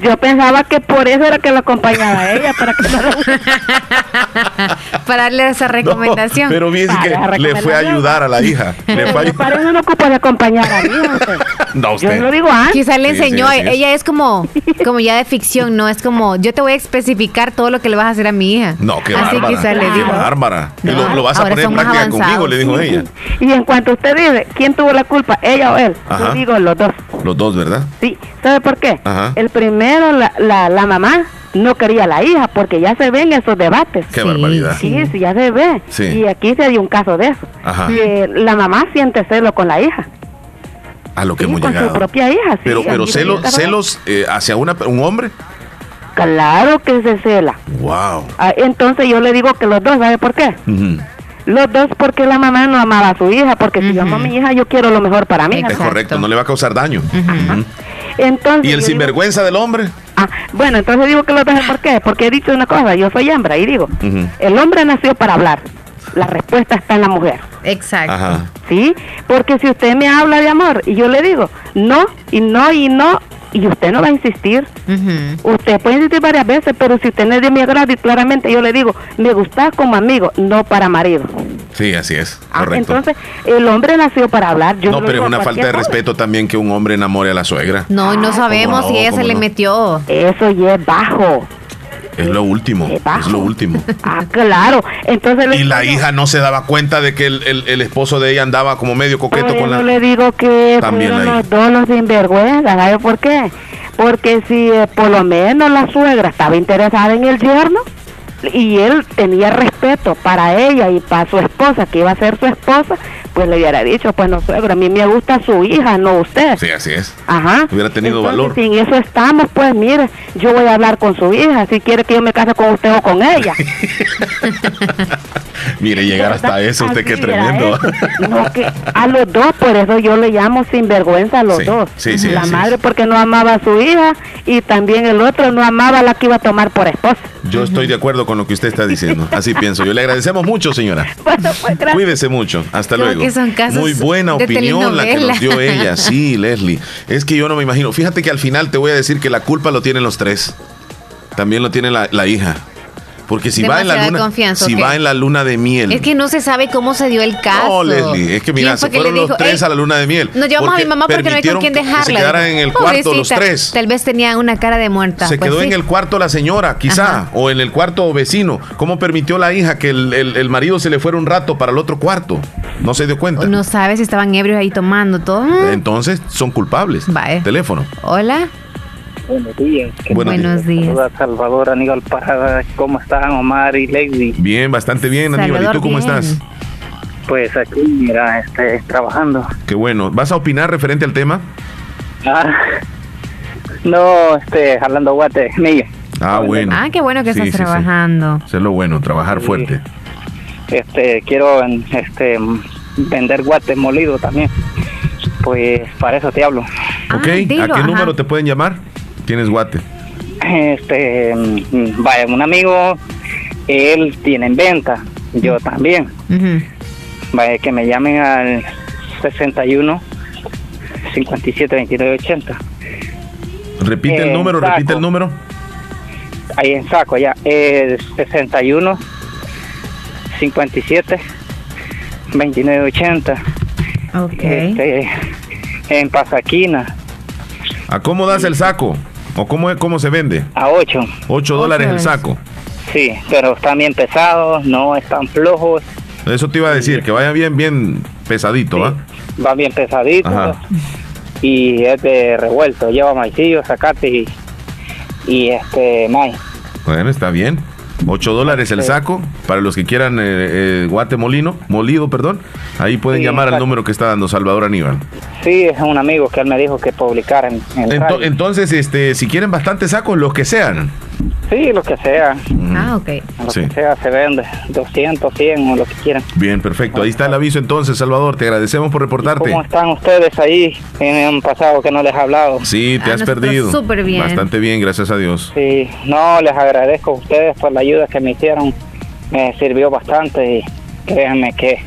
Yo pensaba que por eso era que lo acompañaba a ella, para que Para darle esa recomendación. pero bien que le fue a ayudar a la hija. Le fue Para eso no ocupa de acompañar a mí, No, usted. Yo lo digo antes. Quizá le enseñó, ella es como, como ya de ficción, ¿no? Es como, yo te voy a especificar todo lo que le vas a hacer a mi hija. No, qué Así bárbara. quizá le dijo. Qué bárbara. lo, vas a poner en práctica conmigo, le dijo ella. Y en cuanto usted dice, ¿quién tuvo la culpa? ¿Ella o él? Yo digo los dos. Los dos, ¿verdad? Sí. ¿Sabe por qué? El primero, la, la, la mamá no quería a la hija porque ya se ven esos debates. Qué barbaridad. Sí, sí, ya se ve. Y aquí se dio un caso de eso. Que la mamá siente celo con la hija. A lo que hemos con su propia hija, Pero, pero celos, celos eh, hacia una, un hombre. Claro que se cela. Wow. Ah, entonces yo le digo que los dos, ¿sabe por qué? Los dos porque la mamá no amaba a su hija, porque si yo amo a mi hija, yo quiero lo mejor para mí. Es correcto, no le va a causar daño. Entonces, ¿Y el sinvergüenza del hombre? Ah, bueno, entonces digo que los dos, ¿por qué? Porque he dicho una cosa, yo soy hembra y digo, el hombre nació para hablar, la respuesta está en la mujer. Exacto. ¿Sí? Porque si usted me habla de amor y yo le digo, no, y no, y no, y usted no va a insistir. Usted puede insistir varias veces, pero si usted no es de mi agrado y claramente yo le digo, me gusta como amigo, no para marido. Sí, así es. Ah, correcto. entonces, el hombre nació para hablar. Yo no, pero es una falta de respeto también que un hombre enamore a la suegra. No, y no ah, sabemos si ella se le metió. Eso ya es bajo. Es lo último, es lo último. Ah, claro. Entonces y la hija no se daba cuenta de que el, el, esposo de ella andaba como medio coqueto con la. Yo le digo que También los dos los sinvergüenza, ¿sabes por qué? Porque si eh, por lo menos la suegra estaba interesada en el yerno y él tenía respeto para ella y para su esposa, que iba a ser su esposa, pues le hubiera dicho, pues no suegro, a mí me gusta su hija, no usted. Sí, así es. Ajá. Hubiera tenido valor. Si en eso estamos, pues mire, yo voy a hablar con su hija, si quiere que yo me case con usted o con ella. mire, llegar hasta eso, usted qué tremendo. no, que a los dos, por eso yo le llamo sinvergüenza a los dos. Sí, sí, la madre porque no amaba a su hija y también el otro no amaba a la que iba a tomar por esposa. Yo estoy de acuerdo con con lo que usted está diciendo. Así pienso yo. Le agradecemos mucho, señora. Pues, Cuídese mucho. Hasta Creo luego. que son casos Muy buena opinión la que nos dio ella. Sí, Leslie. Es que yo no me imagino. Fíjate que al final te voy a decir que la culpa lo tienen los tres. También lo tiene la, la hija. Porque si va en la luna, confianza, si va en la luna de miel. Es que no se sabe cómo se dio el caso. No, Leslie, es que mira, ¿Quién fue se fueron los dijo, tres "Ey, a la luna de miel. Nos llevamos a mi mamá porque no hay con quién que dejarla. Se quedaran en el cuarto los tres. Tal vez tenía una cara de muerta. Se Pues quedó sí. en el cuarto la señora, quizá, Ajá. o en el cuarto vecino. ¿Cómo permitió la hija que el, el- el marido se le fuera un rato para el otro cuarto? No se dio cuenta. No sabes si estaban ebrios ahí tomando todo. Entonces son culpables. Teléfono. Hola. Buenos días. Buenos Buenos días. Saluda a Salvador Aníbal Parada. ¿Cómo están Omar y Lady? Bien, bastante bien, Aníbal. ¿Y Salvador, tú cómo bien. estás? Pues aquí, mira, este, trabajando. Qué bueno. ¿Vas a opinar referente al tema? Ah, no, este, jalando guate, mío. Ah, bueno. Ah, qué bueno que Sí, estás sí, sí. trabajando. Eso es lo bueno, trabajar Sí. fuerte. Este, quiero, este, vender guate molido también. Pues para eso te hablo. Ah, ok, ¿a dilo, qué ajá. número te pueden llamar? Tienes guate. Este, mm, vaya, un amigo, él tiene en venta, yo también. Vaya, que me llamen al 61 57 29 80. Repite el número, repite el número. Ahí en saco ya, el 61 57 29 80. Ok. Este, en Pasaquina, ¿A cómo das el saco? ¿O cómo, cómo se vende? a 8. 8 dólares el saco. Sí, pero están bien pesados, no están flojos, Eso te iba a decir, que vaya bien, bien pesadito, ¿va? van bien pesaditos. Ajá. Y es de revuelto, lleva maicillo, zacate y, y este maíz. Bueno, está bien. 8 dólares el saco para los que quieran eh, eh, guate molino, molido, perdón. Ahí pueden Sí, llamar al número que está dando Salvador Aníbal. Sí, es un amigo que él me dijo que publicara en, en el Ento- radio. entonces, este, si quieren bastantes sacos, los que sean. Sí, lo que sea, Ah, ok. lo Sí. que sea se vende, 200, 100 o lo que quieran. Bien, perfecto. Ahí está el aviso entonces, Salvador. Te agradecemos por reportarte. ¿Cómo están ustedes ahí en un pasado que no les he hablado? Sí, te Ah, has perdido. súper bien. Bastante bien, gracias a Dios. Sí, no, les agradezco a ustedes por la ayuda que me hicieron, me sirvió bastante y créanme que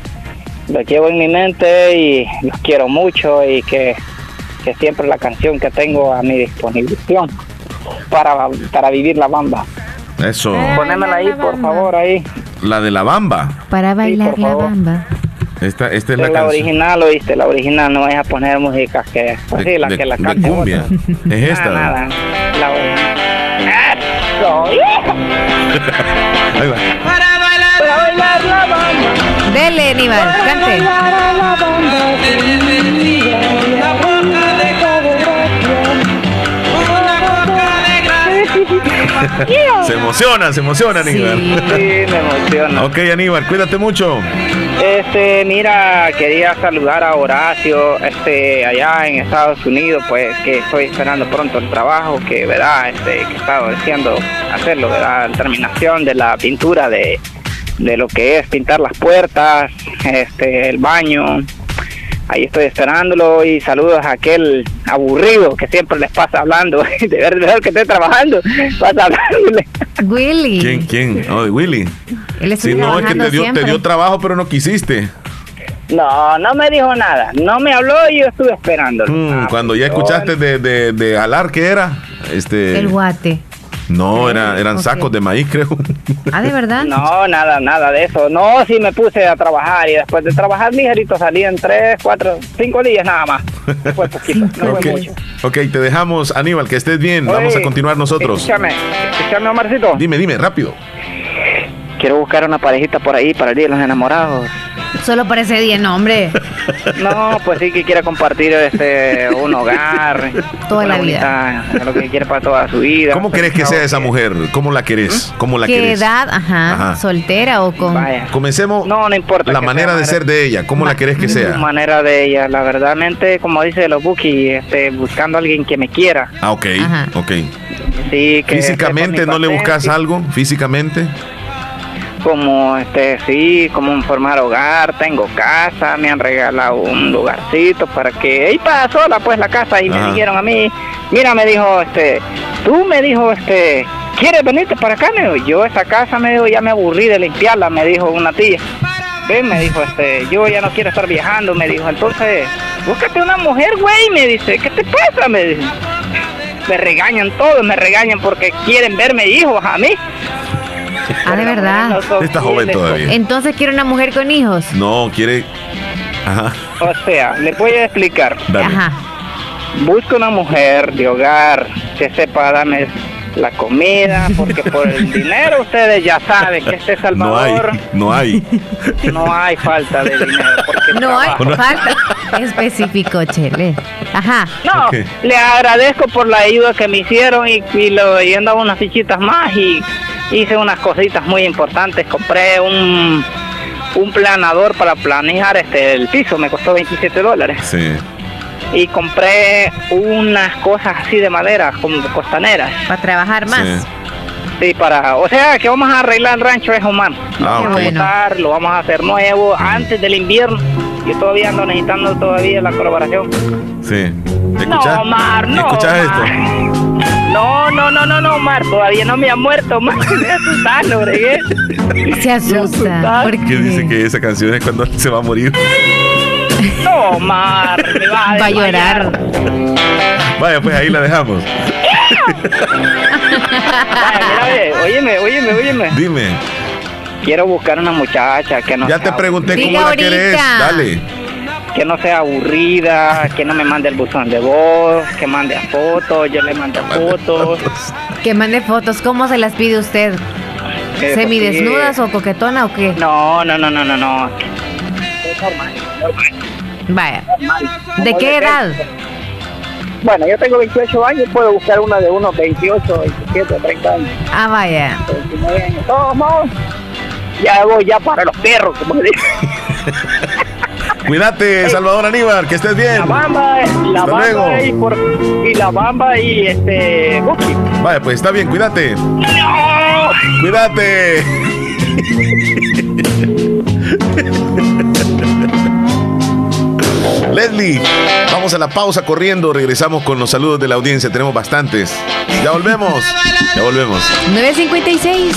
los llevo en mi mente y los quiero mucho y que, que siempre la canción que tengo a mi disposición para, para vivir la bamba. Eso. Ponémela ahí, la por favor, ahí. La de la bamba. Para bailar por la favor. bamba. Esta, esta es La, la original, oíste, la original, no vayas a poner música que así, de, la de- que la de cante cumbia. otra. Es esta. Nada, nada, la. Ahí va. Para bailar la bamba. Dele, Aníbal, cante. Se emociona, se emociona, Aníbal. Sí, me emociona. Ok, Aníbal, cuídate mucho. Este, mira, quería saludar a Horacio, este, allá en Estados Unidos, pues que estoy esperando pronto el trabajo, que verdad, este, que he estado deseando hacerlo, verdad, la terminación de la pintura de, de lo que es pintar las puertas, este, el baño. Ahí estoy esperándolo y saludos a aquel aburrido que siempre les pasa hablando, de verdad que estoy trabajando, pasa hablándole. Willy. ¿Quién? ¿Quién? Oh, Willy. Él Sí, no, es que te dio, te siempre. dio trabajo, pero no quisiste. No, no me dijo nada, no me habló y yo estuve esperando. Mm, cuando ya escuchaste de, de, de alar, ¿qué era? Este. El guate. No, era, eran sacos de maíz, creo. Ah, ¿de verdad? No, nada, nada de eso. No, sí me puse a trabajar y después de trabajar ligerito salí en tres, cuatro, cinco días nada más. Fue poquito, no fue ok, mucho. ok, te dejamos, Aníbal, que estés bien. Vamos a continuar nosotros. Escúchame, escúchame, Omarcito. Dime, dime, rápido. Quiero buscar una parejita por ahí para el Día de los Enamorados. Solo para ese día, no, hombre. No, pues sí que quiere compartir este un hogar. Toda la vida. bonita- lo que quiere para toda su vida. ¿Cómo querés que sea esa mujer? ¿Cómo la querés? ¿Cómo la ¿Qué querés? edad? Ajá. Ajá. ¿Soltera o con...? Vaya. Comencemos No, no importa. la manera sea de ser de ella. ¿Cómo la querés que sea? manera de ella, la verdadmente, como dice los Buki, este, buscando a alguien que me quiera. Ah, ok, Ajá. ok. Sí, que ¿Físicamente no le buscas algo? ¿Físicamente? Como, este, sí, como formar hogar, tengo casa, me han regalado un lugarcito para que, y para sola pues la casa, y Ajá. me dijeron a mí, mira, me dijo, este, tú me dijo, este, ¿quieres venirte para acá? Me dijo, yo esa casa, me dijo, ya me aburrí de limpiarla, me dijo una tía. Ven, me dijo, este, yo ya no quiero estar viajando, me dijo, entonces, búscate una mujer, güey, me dice, ¿qué te pasa? Me dice. Me regañan todos, me regañan porque quieren verme hijos a mí. Ah, de verdad. Está joven todavía. Entonces quiere una mujer con hijos. No, quiere. Ajá. O sea, le voy a explicar. Ajá. Busca una mujer de hogar que sepa darme la comida, porque por el dinero ustedes ya saben que este Salvador... No hay, no hay. falta de dinero. no hay falta específico, Chele. Ajá. No, le agradezco por la ayuda que me hicieron y, y, lo, y andaba unas fichitas más y hice unas cositas muy importantes. Compré un, un planador para planear este el piso, me costó 27 dólares. Sí y compré unas cosas así de madera, como costaneras. Para trabajar más. Sí. para, o sea, que vamos a arreglar el rancho es humano. Ah, vamos a lo vamos a hacer nuevo antes del invierno. Yo todavía ando necesitando todavía la colaboración. Sí. No, Omar, no. ¿Escuchas esto? No, no, no, no, no, Omar, todavía no me ha muerto, Omar. Me asustando, bregué. Se asusta. ¿Por qué? dice que esa canción es cuando se va a morir. No, Mar, me va a, va a llorar. Vaya, pues ahí la dejamos. Vaya, mira, óyeme, óyeme, óyeme. Dime. Quiero buscar una muchacha que no Ya te pregunté cómo la querés. Dale. Que no sea aburrida, que no me mande el buzón de voz, que mande fotos, yo le mando fotos. Que mande fotos, ¿cómo se las pide usted? ¿Semidesnudas o coquetona o qué? No, no, no, no, no, no. Es normal. Vaya. ¿De qué edad? Bueno, yo tengo 28 años, puedo buscar una de unos 28, 27, 30 años. Ah, vaya. Todos ya voy ya para los perros, como se dice. Cuídate, Salvador Aníbal, que estés bien. La bamba, la bamba y, por, y, la bamba y este Vaya, pues está bien, cuídate. No. Cuídate. Leslie, vamos a la pausa corriendo. Regresamos con los saludos de la audiencia. Tenemos bastantes. Ya volvemos. Ya volvemos. 956.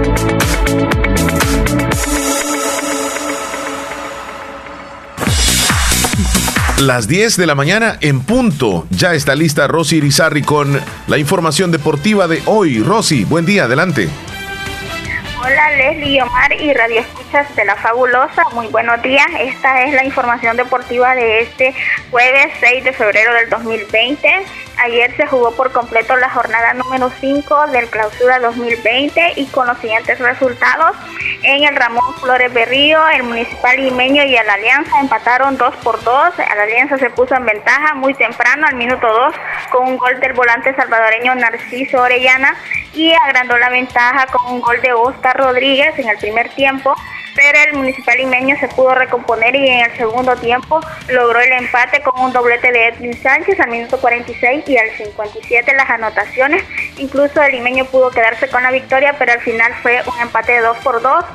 Las 10 de la mañana en punto. Ya está lista Rosy Irizarri con la información deportiva de hoy. Rosy, buen día, adelante. Hola Leslie Omar y Radio Escuchas de la Fabulosa, muy buenos días. Esta es la información deportiva de este jueves 6 de febrero del 2020. Ayer se jugó por completo la jornada número 5 del clausura 2020 y con los siguientes resultados. En el Ramón Flores Berrío, el Municipal Limeño y el Alianza empataron 2 por 2. El Alianza se puso en ventaja muy temprano, al minuto 2, con un gol del volante salvadoreño Narciso Orellana y agrandó la ventaja con un gol de Oscar Rodríguez en el primer tiempo pero el municipal limeño se pudo recomponer y en el segundo tiempo logró el empate con un doblete de Edwin Sánchez al minuto 46 y al 57 las anotaciones. Incluso el limeño pudo quedarse con la victoria, pero al final fue un empate de 2 por 2.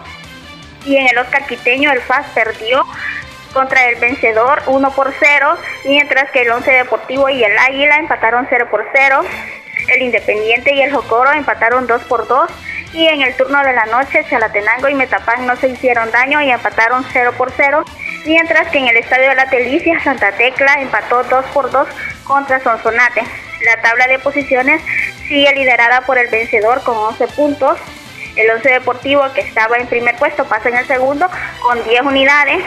Y en el Oscar Quiteño el FAS perdió contra el vencedor 1 por 0, mientras que el Once Deportivo y el Águila empataron 0 por 0. El Independiente y el Jocoro empataron 2 por 2 y en el turno de la noche Chalatenango y Metapán no se hicieron daño y empataron 0 por 0, mientras que en el Estadio de la Telicia Santa Tecla empató 2 por 2 contra Sonsonate. La tabla de posiciones sigue liderada por el vencedor con 11 puntos. El 11 Deportivo, que estaba en primer puesto, pasa en el segundo con 10 unidades.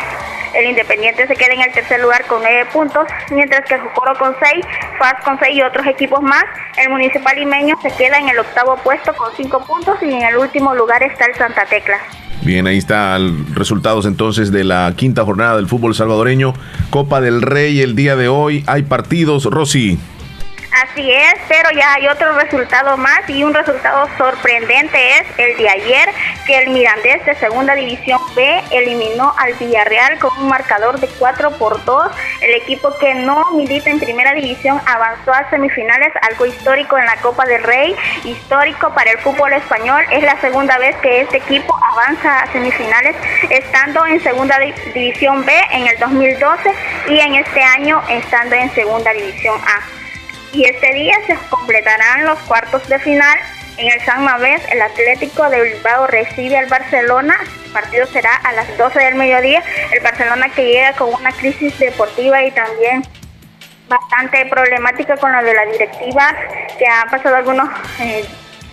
El Independiente se queda en el tercer lugar con 9 puntos, mientras que el Jucoro con 6, FAS con 6 y otros equipos más. El Municipal Limeño se queda en el octavo puesto con 5 puntos y en el último lugar está el Santa Tecla. Bien, ahí están resultados entonces de la quinta jornada del fútbol salvadoreño. Copa del Rey el día de hoy. Hay partidos, Rosy. Así es, pero ya hay otro resultado más y un resultado sorprendente es el de ayer, que el Mirandés de Segunda División B eliminó al Villarreal con un marcador de 4 por 2. El equipo que no milita en Primera División avanzó a semifinales, algo histórico en la Copa del Rey, histórico para el fútbol español. Es la segunda vez que este equipo avanza a semifinales, estando en Segunda División B en el 2012 y en este año estando en Segunda División A y este día se completarán los cuartos de final. En el San Mamés, el Atlético de Bilbao recibe al Barcelona. El partido será a las 12 del mediodía. El Barcelona que llega con una crisis deportiva y también bastante problemática con lo de la directiva, que ha pasado algunos eh,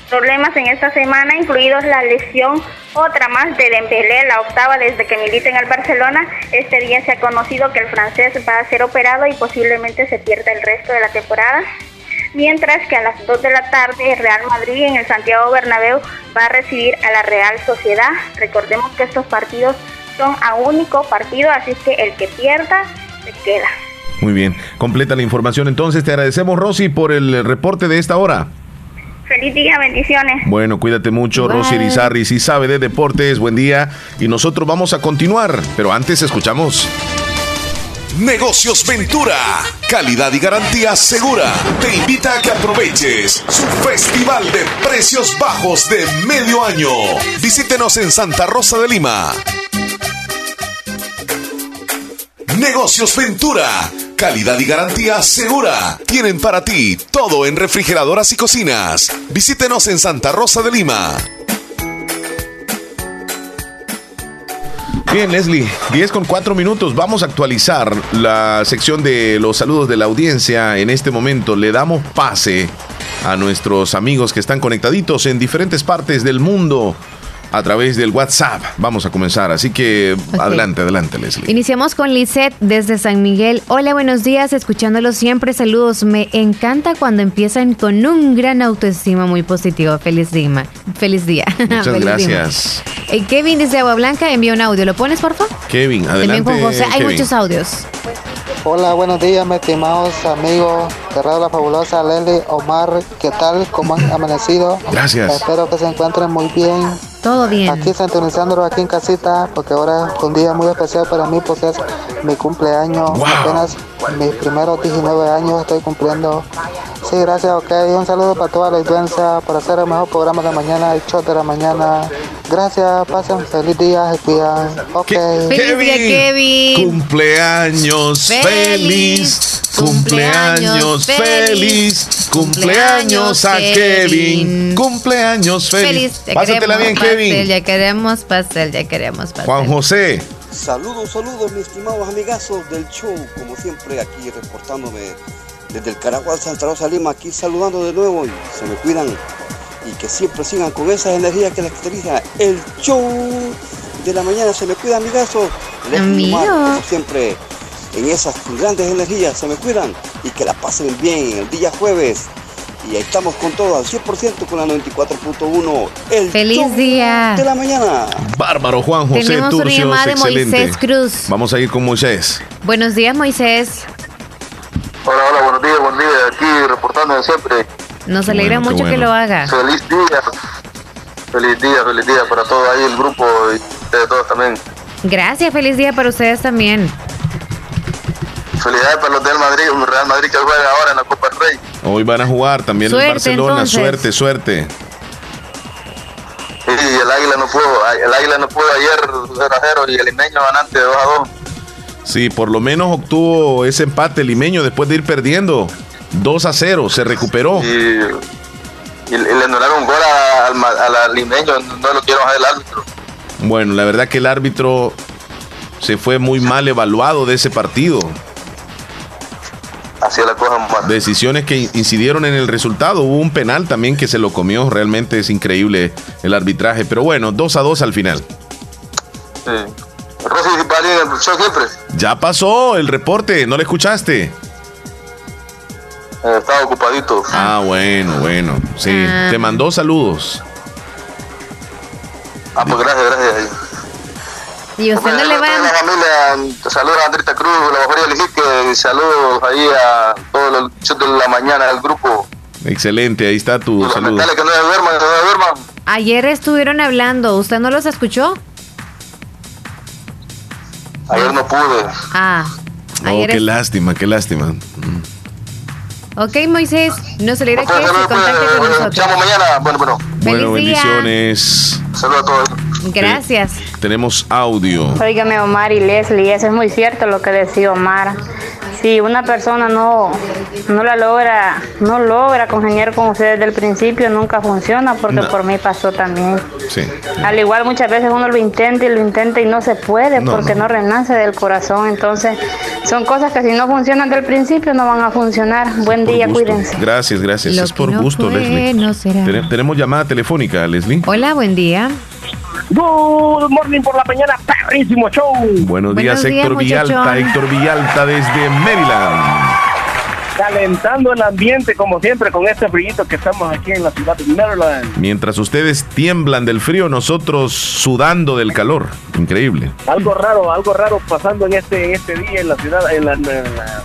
problemas en esta semana, incluidos la lesión, otra más de Dembélé, la octava desde que milita en el Barcelona. Este día se ha conocido que el francés va a ser operado y posiblemente se pierda el resto de la temporada. Mientras que a las 2 de la tarde Real Madrid en el Santiago Bernabéu va a recibir a la Real Sociedad. Recordemos que estos partidos son a único partido, así que el que pierda se queda. Muy bien, completa la información entonces. Te agradecemos Rosy por el reporte de esta hora. Feliz día, bendiciones. Bueno, cuídate mucho, Rosy Irizarri. Si sabe de deportes, buen día. Y nosotros vamos a continuar, pero antes escuchamos. Negocios Ventura, calidad y garantía segura. Te invita a que aproveches su festival de precios bajos de medio año. Visítenos en Santa Rosa de Lima. Negocios Ventura Calidad y garantía segura. Tienen para ti todo en refrigeradoras y cocinas. Visítenos en Santa Rosa de Lima. Bien, Leslie, 10 con 4 minutos. Vamos a actualizar la sección de los saludos de la audiencia. En este momento le damos pase a nuestros amigos que están conectaditos en diferentes partes del mundo a través del WhatsApp. Vamos a comenzar, así que adelante, adelante, Leslie. Iniciamos con Lisette desde San Miguel. Hola, buenos días, escuchándolo siempre, saludos. Me encanta cuando empiezan con un gran autoestima muy positivo. Feliz día. Feliz día. Muchas gracias. Eh, Kevin desde Agua Blanca envió un audio. ¿Lo pones, por favor? Kevin, adelante. Hay muchos audios. Hola, buenos días, mis estimados amigos de Radio La Fabulosa, Leli, Omar, ¿qué tal? ¿Cómo han amanecido? Gracias. Espero que se encuentren muy bien. Todo bien. Aquí sintonizándolo aquí en casita, porque ahora es un día muy especial para mí, porque es mi cumpleaños. Apenas mis primeros 19 años estoy cumpliendo. Sí, gracias, ok. Un saludo para toda la audiencia, por hacer el mejor programa de mañana, el show de la mañana. Gracias, pasen feliz día, se cuidan. Ok. Feliz día, Kevin. Cumpleaños feliz. Cumpleaños feliz. Cumpleaños a Kevin. Cumpleaños feliz. Pásatela bien, Kevin. Ya queremos pastel, ya queremos pastel. Juan José. Saludos, saludos, mis estimados amigazos del show. Como siempre, aquí reportándome desde el Caragual Santa Rosa Lima, aquí saludando de nuevo y se me cuidan y que siempre sigan con esa energía que les caracteriza el show de la mañana. Se me cuida, amigazo. Amigo. siempre en esas grandes energías se me cuidan y que la pasen bien el día jueves. Y ahí estamos con todo al 100% con la 94.1. El Feliz día de la mañana. Bárbaro Juan José Tenemos una llamada de Moisés Cruz. Vamos a ir con Moisés. Buenos días, Moisés. Hola, hola, buenos días, buen día. Aquí reportando siempre. Nos alegra mucho que lo haga. Feliz día. Feliz día, feliz día para todos ahí, el grupo y de todos también. Gracias, feliz día para ustedes también. Felicidades para los del Madrid, Real Madrid que juega ahora en la Copa del Rey. Hoy van a jugar también en Barcelona. Suerte, suerte. Sí, el Águila no pudo, el Águila no pudo ayer 0 a 0 y el Limeño ganante de 2 a 2. Sí, por lo menos obtuvo ese empate el Limeño después de ir perdiendo 2 a 0, se recuperó. Y, y, le anularon un gol al Limeño, no lo quiero hacer el árbitro. Bueno, la verdad que el árbitro se fue muy mal evaluado de ese partido. Así la cosa más. Decisiones que incidieron en el resultado. Hubo un penal también que se lo comió. Realmente es increíble el arbitraje. Pero bueno, 2 a 2 al final. Sí. Siempre. Ya pasó el reporte, ¿no le escuchaste? Eh, estaba ocupadito. Ah, bueno, bueno. Sí, Ah. te mandó saludos. Ah, pues gracias, gracias. Y usted no le va a... la familia, saludos a Andrita Cruz, la María Lijique, saludos ahí a todos los chicos de la mañana del grupo. Excelente, ahí está tu saludo. que no se duerman, que no duerman. Ayer estuvieron hablando, ¿usted no los escuchó? Ayer no pude. Ah. Oh, Ayer qué es- lástima, qué lástima. Ok, Moisés, nos alegra que se contacte con nosotros. Llamo mañana. Bueno, bueno. Bueno, bendiciones. Saludos a todos. Gracias. Tenemos audio. Óigame, Omar y Leslie, eso es muy cierto lo que decía Omar. Si una persona no, no la logra, no logra congeniar con ustedes desde el principio, nunca funciona, porque No. por mí pasó también. Sí. Al igual muchas veces uno lo intenta y lo intenta y no se puede No, porque no. renace del corazón. Entonces, son cosas que si no funcionan del principio no van a funcionar. Buen día, Gusto. cuídense. Gracias, gracias. Lo es por no gusto, fue, Leslie. no será. Tene- tenemos llamada telefónica, Leslie. Hola, buen día. Good morning por la mañana, perrísimo show. Buenos días, Buenos días, Héctor Villalta. muchachón. Héctor Villalta desde Maryland. Calentando el ambiente como siempre con este frío que estamos aquí en la ciudad de Maryland. Mientras ustedes tiemblan del frío, nosotros sudando del calor. Increíble. Algo raro, algo raro pasando en este en este día en la ciudad, en la, en la- en la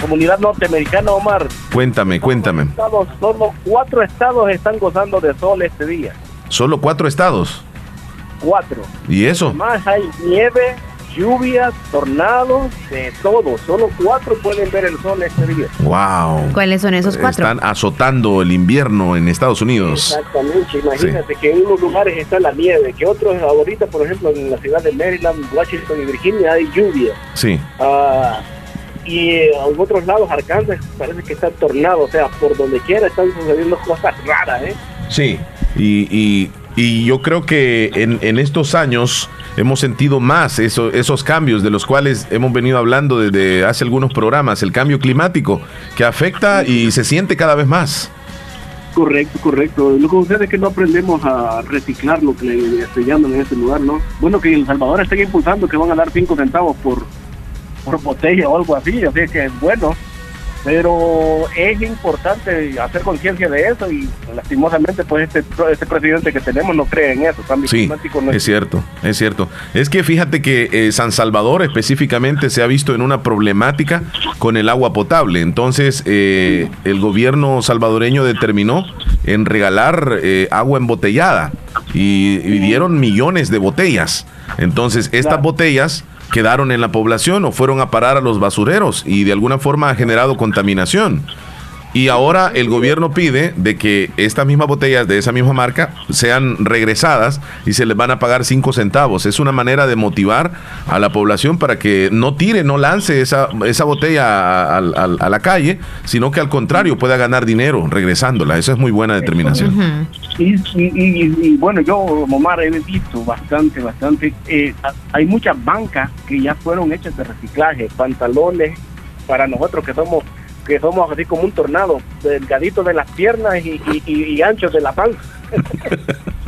comunidad norteamericana, Omar. Cuéntame, cuéntame. Estados, solo cuatro estados están gozando de sol este día. Solo cuatro estados. Cuatro. ¿Y eso? Además hay nieve, lluvia, tornados, de todo. Solo cuatro pueden ver el sol este día. Wow. ¿Cuáles son esos cuatro? Están azotando el invierno en Estados Unidos. Exactamente, imagínate que en unos lugares está la nieve, que otros ahorita, por ejemplo, en la ciudad de Maryland, Washington y Virginia hay lluvia. Sí. Ah, y eh, en otros lados, Arkansas, parece que está tornado, o sea, por donde quiera están sucediendo cosas raras, ¿eh? Sí. Y, y- y yo creo que en, en estos años hemos sentido más eso- esos cambios de los cuales hemos venido hablando desde hace algunos programas, el cambio climático que afecta y se siente cada vez más. Correcto, correcto. Lo que sucede es que no aprendemos a reciclar lo que le estoy dando en este lugar, ¿no? Bueno, que El Salvador está impulsando que van a dar 5 centavos por, por botella o algo así, así que es bueno. Pero es importante hacer conciencia de eso y lastimosamente pues este, este presidente que tenemos no cree en eso. Cambio Sí, climático no es cierto, es cierto. Es que fíjate que eh, San Salvador específicamente se ha visto en una problemática con el agua potable. Entonces, eh, el gobierno salvadoreño determinó en regalar eh, agua embotellada y, y dieron millones de botellas. Entonces, estas botellas quedaron en la población o fueron a parar a los basureros y de alguna forma ha generado contaminación. Y ahora el gobierno pide de que estas mismas botellas de esa misma marca sean regresadas y se les van a pagar 5 centavos. Es una manera de motivar a la población para que no tire, no lance esa, esa botella a, a- a- a la calle, sino que al contrario pueda ganar dinero regresándola. Esa es muy buena determinación. Y, y, y- y, bueno, yo, Omar, he visto bastante, bastante. eh, a- hay muchas bancas que ya fueron hechas de reciclaje, pantalones para nosotros que somos que somos así como un tornado, delgaditos de las piernas y, y, y- y anchos de la panza.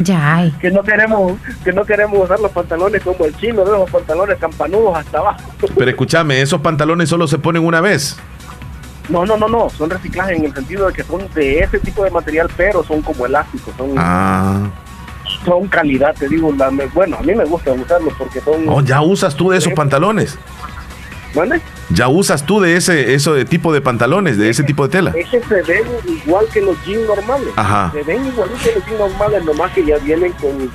Ya hay. que no queremos que no queremos usar los pantalones como el chino, de los pantalones campanudos hasta abajo. Pero escúchame, esos pantalones solo se ponen una vez. No, no, no, no, son reciclaje en el sentido de que son de ese tipo de material, pero son como elásticos, son Ah. son calidad, te digo, la me- bueno, a mí me gusta usarlos porque son... Oh, ya usas tú de esos pantalones. ¿Mande? Ya usas tú de ese, eso de tipo de pantalones, de ese tipo de tela. Es que se ven igual que los jeans normales. Ajá. Se ven igual que los jeans normales, nomás que ya vienen con,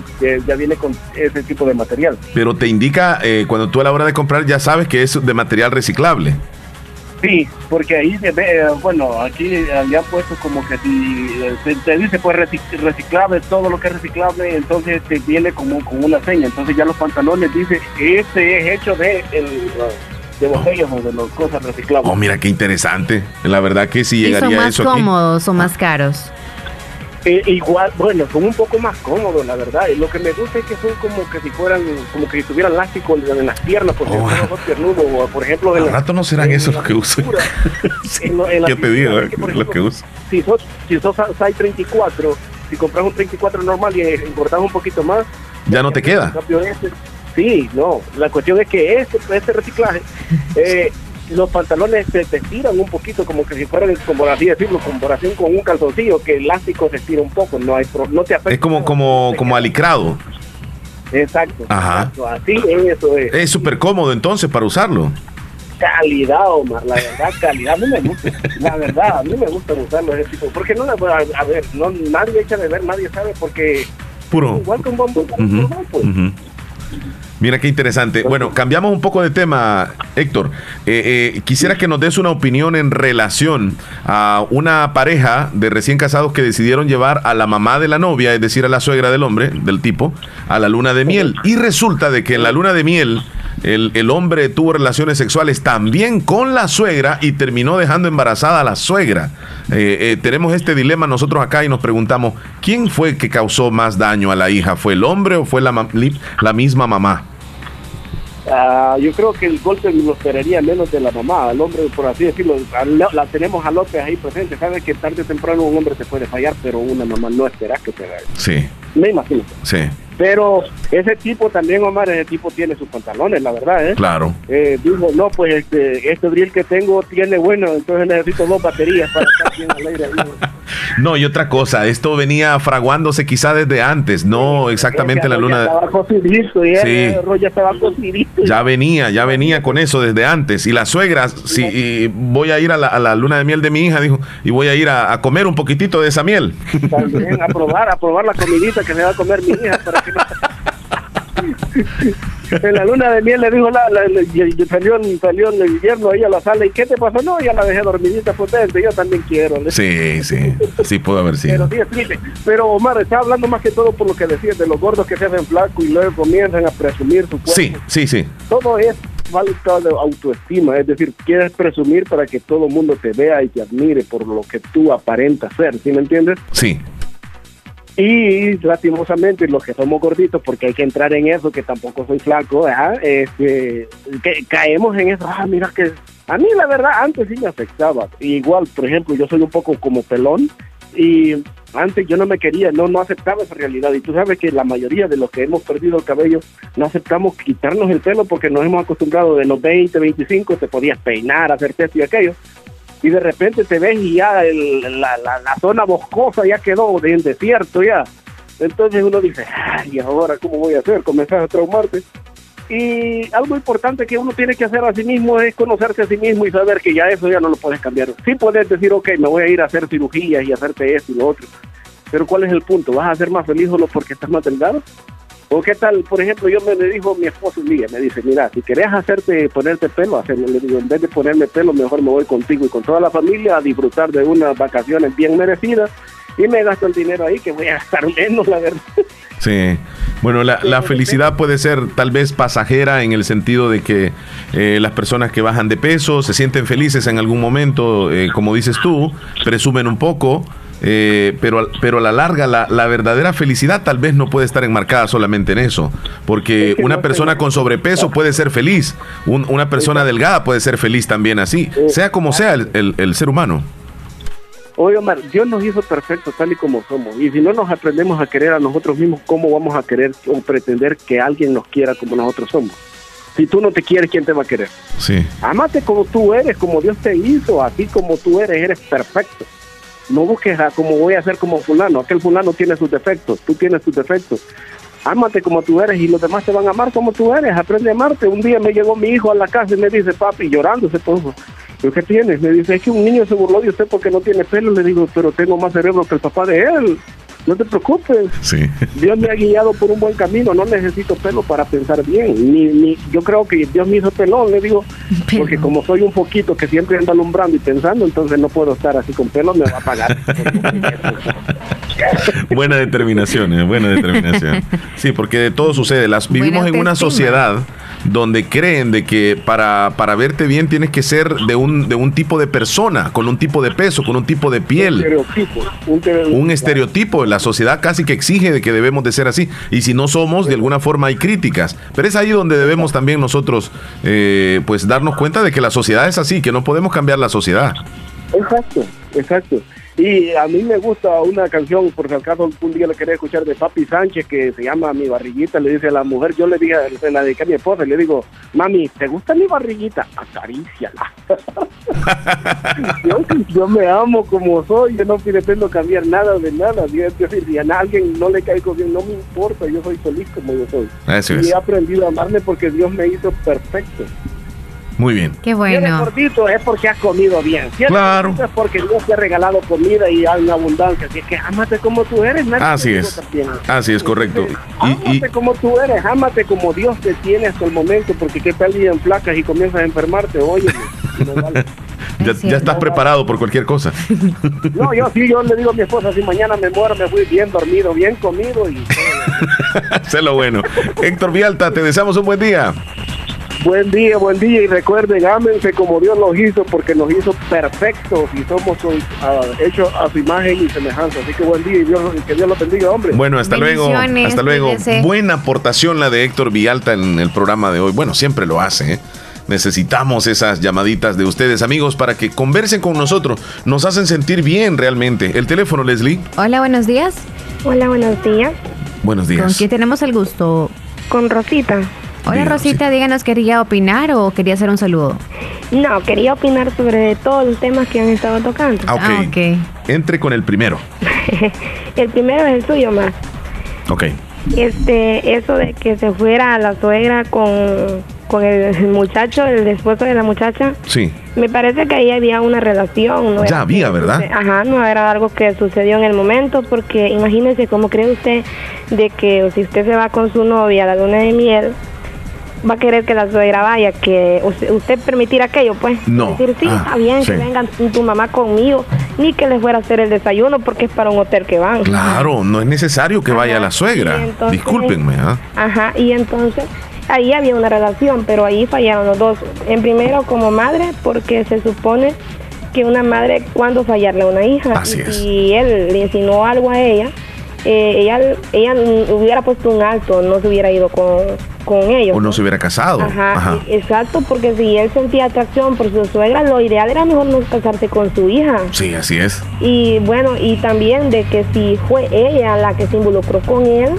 ya viene con ese tipo de material. Pero te indica, eh, cuando tú a la hora de comprar ya sabes que es de material reciclable. Sí, porque ahí se ve, eh, bueno, aquí habían puesto como que si eh, te, dice pues recic- reciclable, todo lo que es reciclable, entonces te viene como con una seña. Entonces ya los pantalones dice, este es hecho de, el, de botellas o de las cosas reciclables. Oh, mira qué interesante. La verdad que si ¿Y son llegaría más eso aquí. cómodos o más caros? Eh, igual, bueno, son un poco más cómodos, la verdad. Y lo que me gusta es que son como que si fueran, como que si tuvieran elástico en, las piernas, porque Oh. son dos piernudos, o por ejemplo, en Al rato no serán esos los que uso. en lo- en la ¿Qué te digo? eh? por Los ejemplo, que uso. si sos, si sos size 34, si compras un 34 normal y eh, engordás un poquito más, Ya no te queda. cambio este- sí, no, la cuestión es que este, este reciclaje, eh, los pantalones se te estiran un poquito como que si fueran, como así decirlo, comparación con un calzoncillo, que el elástico se estira un poco, no hay no te Es como, como, como alicrado. Exacto. Ajá. Así eso es. Es súper cómodo entonces para usarlo. Calidad, Omar, la verdad, calidad. A mí me gusta, la verdad, a mí me gusta usarlo ese tipo. Porque no, a, a ver, no, nadie echa de ver, nadie sabe, porque. Puro. Igual que un bombo, pues. Mira qué interesante. Bueno, cambiamos un poco de tema, Héctor. Eh, eh, quisiera que nos des una opinión en relación a una pareja de recién casados que decidieron llevar a la mamá de la novia, es decir, a la suegra del hombre, del tipo, a la luna de miel. Y resulta de que en la luna de miel el, hombre tuvo relaciones sexuales también con la suegra y terminó dejando embarazada a la suegra. Eh, tenemos este dilema nosotros acá y nos preguntamos, ¿quién fue que causó más daño a la hija? ¿Fue el hombre o fue la, la misma mamá? Ah, yo creo que el golpe lo esperaría menos de la mamá, al hombre, por así decirlo. La tenemos a López ahí presente. Sabe que tarde o temprano un hombre se puede fallar, pero una mamá no espera que te vaya. Sí. Me imagino. Sí. Pero ese tipo también, Omar, ese tipo tiene sus pantalones, la verdad, ¿eh? Claro. Eh, dijo, no, pues este, este drill que tengo tiene bueno, entonces necesito dos baterías para estar bien alegre. no, y otra cosa, esto venía fraguándose quizá desde antes, no exactamente la luna. Estaba cocidito, ya, sí. ya estaba cocidito. Ya venía, ya venía con eso desde antes. Y la suegra, si voy a ir a la, luna de miel de mi hija, dijo, y voy a ir a, comer un poquitito de esa miel. También a probar, a probar la comidita que me va a comer mi hija para en la luna de miel le dijo, la, salió, salió en el invierno ahí a la sala, ¿y qué te pasó? No, ya la dejé dormidita potente, yo también quiero. Sí, sí, sí puede haber sido. Pero, pero Omar, está hablando más que todo por lo que decías, de los gordos que se hacen flacos y luego comienzan a presumir su cuerpo. Sí, sí, sí. Todo es falta de autoestima, es decir, quieres presumir para que todo el mundo te vea y te admire por lo que tú aparentas ser, ¿sí me entiendes? Sí. Y lastimosamente los que somos gorditos, porque hay que entrar en eso, que tampoco soy flaco, este, que caemos en eso, ah, mira que a mí la verdad antes sí me afectaba. igual, por ejemplo, yo soy un poco como pelón y antes yo no me quería, no, no aceptaba esa realidad. Y tú sabes que la mayoría de los que hemos perdido el cabello no aceptamos quitarnos el pelo porque nos hemos acostumbrado de los 20, 25, te podías peinar, hacer esto y aquello y de repente te ves y ya la, la, zona boscosa ya quedó en desierto ya. Entonces uno dice, ay, ¿y ahora cómo voy a hacer? Comenzar a traumarte. Y algo importante que uno tiene que hacer a sí mismo es conocerse a sí mismo y saber que ya eso ya no lo puedes cambiar. Sí puedes decir, ok, me voy a ir a hacer cirugías y hacerte esto y lo otro. Pero ¿cuál es el punto? ¿Vas a ser más feliz solo porque estás más delgado? ¿O qué tal? Por ejemplo, yo me, dijo mi esposo un día, me dice, mira, si querés hacerte, ponerte pelo, hacerlo. Le digo, en vez de ponerme pelo, mejor me voy contigo y con toda la familia a disfrutar de unas vacaciones bien merecidas y me gasto el dinero ahí que voy a gastar menos, la verdad. Sí, bueno, la, felicidad puede ser tal vez pasajera en el sentido de que eh, las personas que bajan de peso se sienten felices en algún momento, eh, como dices tú, presumen un poco, eh, pero, pero a la larga la, la, verdadera felicidad tal vez no puede estar enmarcada solamente en eso, porque una persona con sobrepeso puede ser feliz, una persona delgada puede ser feliz también así, sea como sea el, el, ser humano. Oye Omar, Dios nos hizo perfectos tal y como somos, y si no nos aprendemos a querer a nosotros mismos, ¿cómo vamos a querer o pretender que alguien nos quiera como nosotros somos? Si tú no te quieres, ¿quién te va a querer? Sí. Amate como tú eres, como Dios te hizo, así como tú eres, eres perfecto. No busques a como voy a ser como fulano. Aquel fulano tiene sus defectos, tú tienes tus defectos. Ámate como tú eres y los demás te van a amar como tú eres. Aprende a amarte. Un día me llegó mi hijo a la casa y me dice, papi, llorando se puso. ¿Pero qué tienes? Me dice, es que un niño se burló de usted porque no tiene pelo. Le digo, pero tengo más cerebro que el papá de él. No te preocupes. Sí. Dios me ha guiado por un buen camino. No necesito pelo para pensar bien. Ni, ni, yo creo que Dios me hizo pelón, le digo. Porque como soy un poquito que siempre anda alumbrando y pensando, entonces no puedo estar así con pelo, me va a pagar. buena determinación, eh, buena determinación. Sí, porque de todo sucede. Las, vivimos en una sociedad donde creen de que para, para verte bien tienes que ser de un, de un tipo de persona, con un tipo de peso, con un tipo de piel. Un estereotipo. Un, estereotipo. La sociedad casi que exige de que debemos de ser así. Y si no somos, de alguna forma hay críticas. Pero es ahí donde debemos también nosotros eh, pues darnos cuenta de que la sociedad es así, que no podemos cambiar la sociedad. Exacto, exacto. Y a mí me gusta una canción, por si acaso un día le quería escuchar de Papi Sánchez, que se llama Mi Barriguita, le dice a la mujer, yo le dije, se la dediqué a mi esposa, y le digo, mami, ¿te gusta mi barriguita? Acaríciala. yo, yo, me amo como soy, yo no pretendo cambiar nada de nada. si a alguien no le caigo bien, no me importa, yo soy feliz como yo soy. y he aprendido a amarme porque Dios me hizo perfecto. Muy bien. Qué bueno. Si gordito es porque has comido bien. Si claro. es porque Dios te ha regalado comida y hay una abundancia. Así que ámate como tú eres. Así es. Así es, correcto. ámate como tú eres. Ámate como Dios te tiene hasta el momento. Porque qué tal en placas y comienzas a enfermarte. Oye, ya, estás preparado por cualquier cosa. no, yo sí, yo le digo a mi esposa, si mañana me muero, me fui bien dormido, bien comido y... sé lo bueno. Héctor Vialta, te deseamos un buen día. Buen día, buen día y recuerden, ámense como Dios los hizo porque nos hizo perfectos y somos uh, hechos a su imagen y semejanza. Así que buen día y Dios, que Dios los bendiga, hombre. Bueno, hasta luego. Hasta luego. Buena aportación la de Héctor Villalta en el programa de hoy. Bueno, siempre lo hace, ¿eh? Necesitamos esas llamaditas de ustedes, amigos, para que conversen con nosotros. Nos hacen sentir bien realmente. El teléfono, Leslie. Hola, buenos días. Hola, buenos días. Buenos días. ¿Con quién tenemos el gusto? Con Rosita. Hola Rosita, díganos, ¿quería opinar o quería hacer un saludo? No, quería opinar sobre todos los temas que han estado tocando. Ah, ok. Ah, Entre con el primero. el primero es el suyo, más. Ok. Este, eso de que se fuera la suegra con, con el muchacho, el esposo de la muchacha. Sí. Me parece que ahí había una relación. ¿no? Ya había, ¿verdad? Ajá, no era algo que sucedió en el momento, porque imagínese cómo cree usted de que si usted se va con su novia a la luna de miel, va a querer que la suegra vaya, que usted, permitir aquello, pues. No. Decir, sí, ah, está bien, que vengan tu mamá conmigo, ni que les fuera a hacer el desayuno porque es para un hotel que van. Claro, no es necesario que vaya la suegra. Discúlpenme. ¿ah? Ajá, y entonces ahí había una relación, pero ahí fallaron los dos. En primero como madre, porque se supone que una madre, cuando fallarle a una hija? Así y si él le insinuó algo a ella, eh, ella, ella hubiera puesto un alto, no se hubiera ido con, con ellos. O no se hubiera casado. Ajá, exacto, porque si él sentía atracción por su suegra, lo ideal era mejor no casarse con su hija. Sí, así es. Y bueno, y también de que si fue ella la que se involucró con él,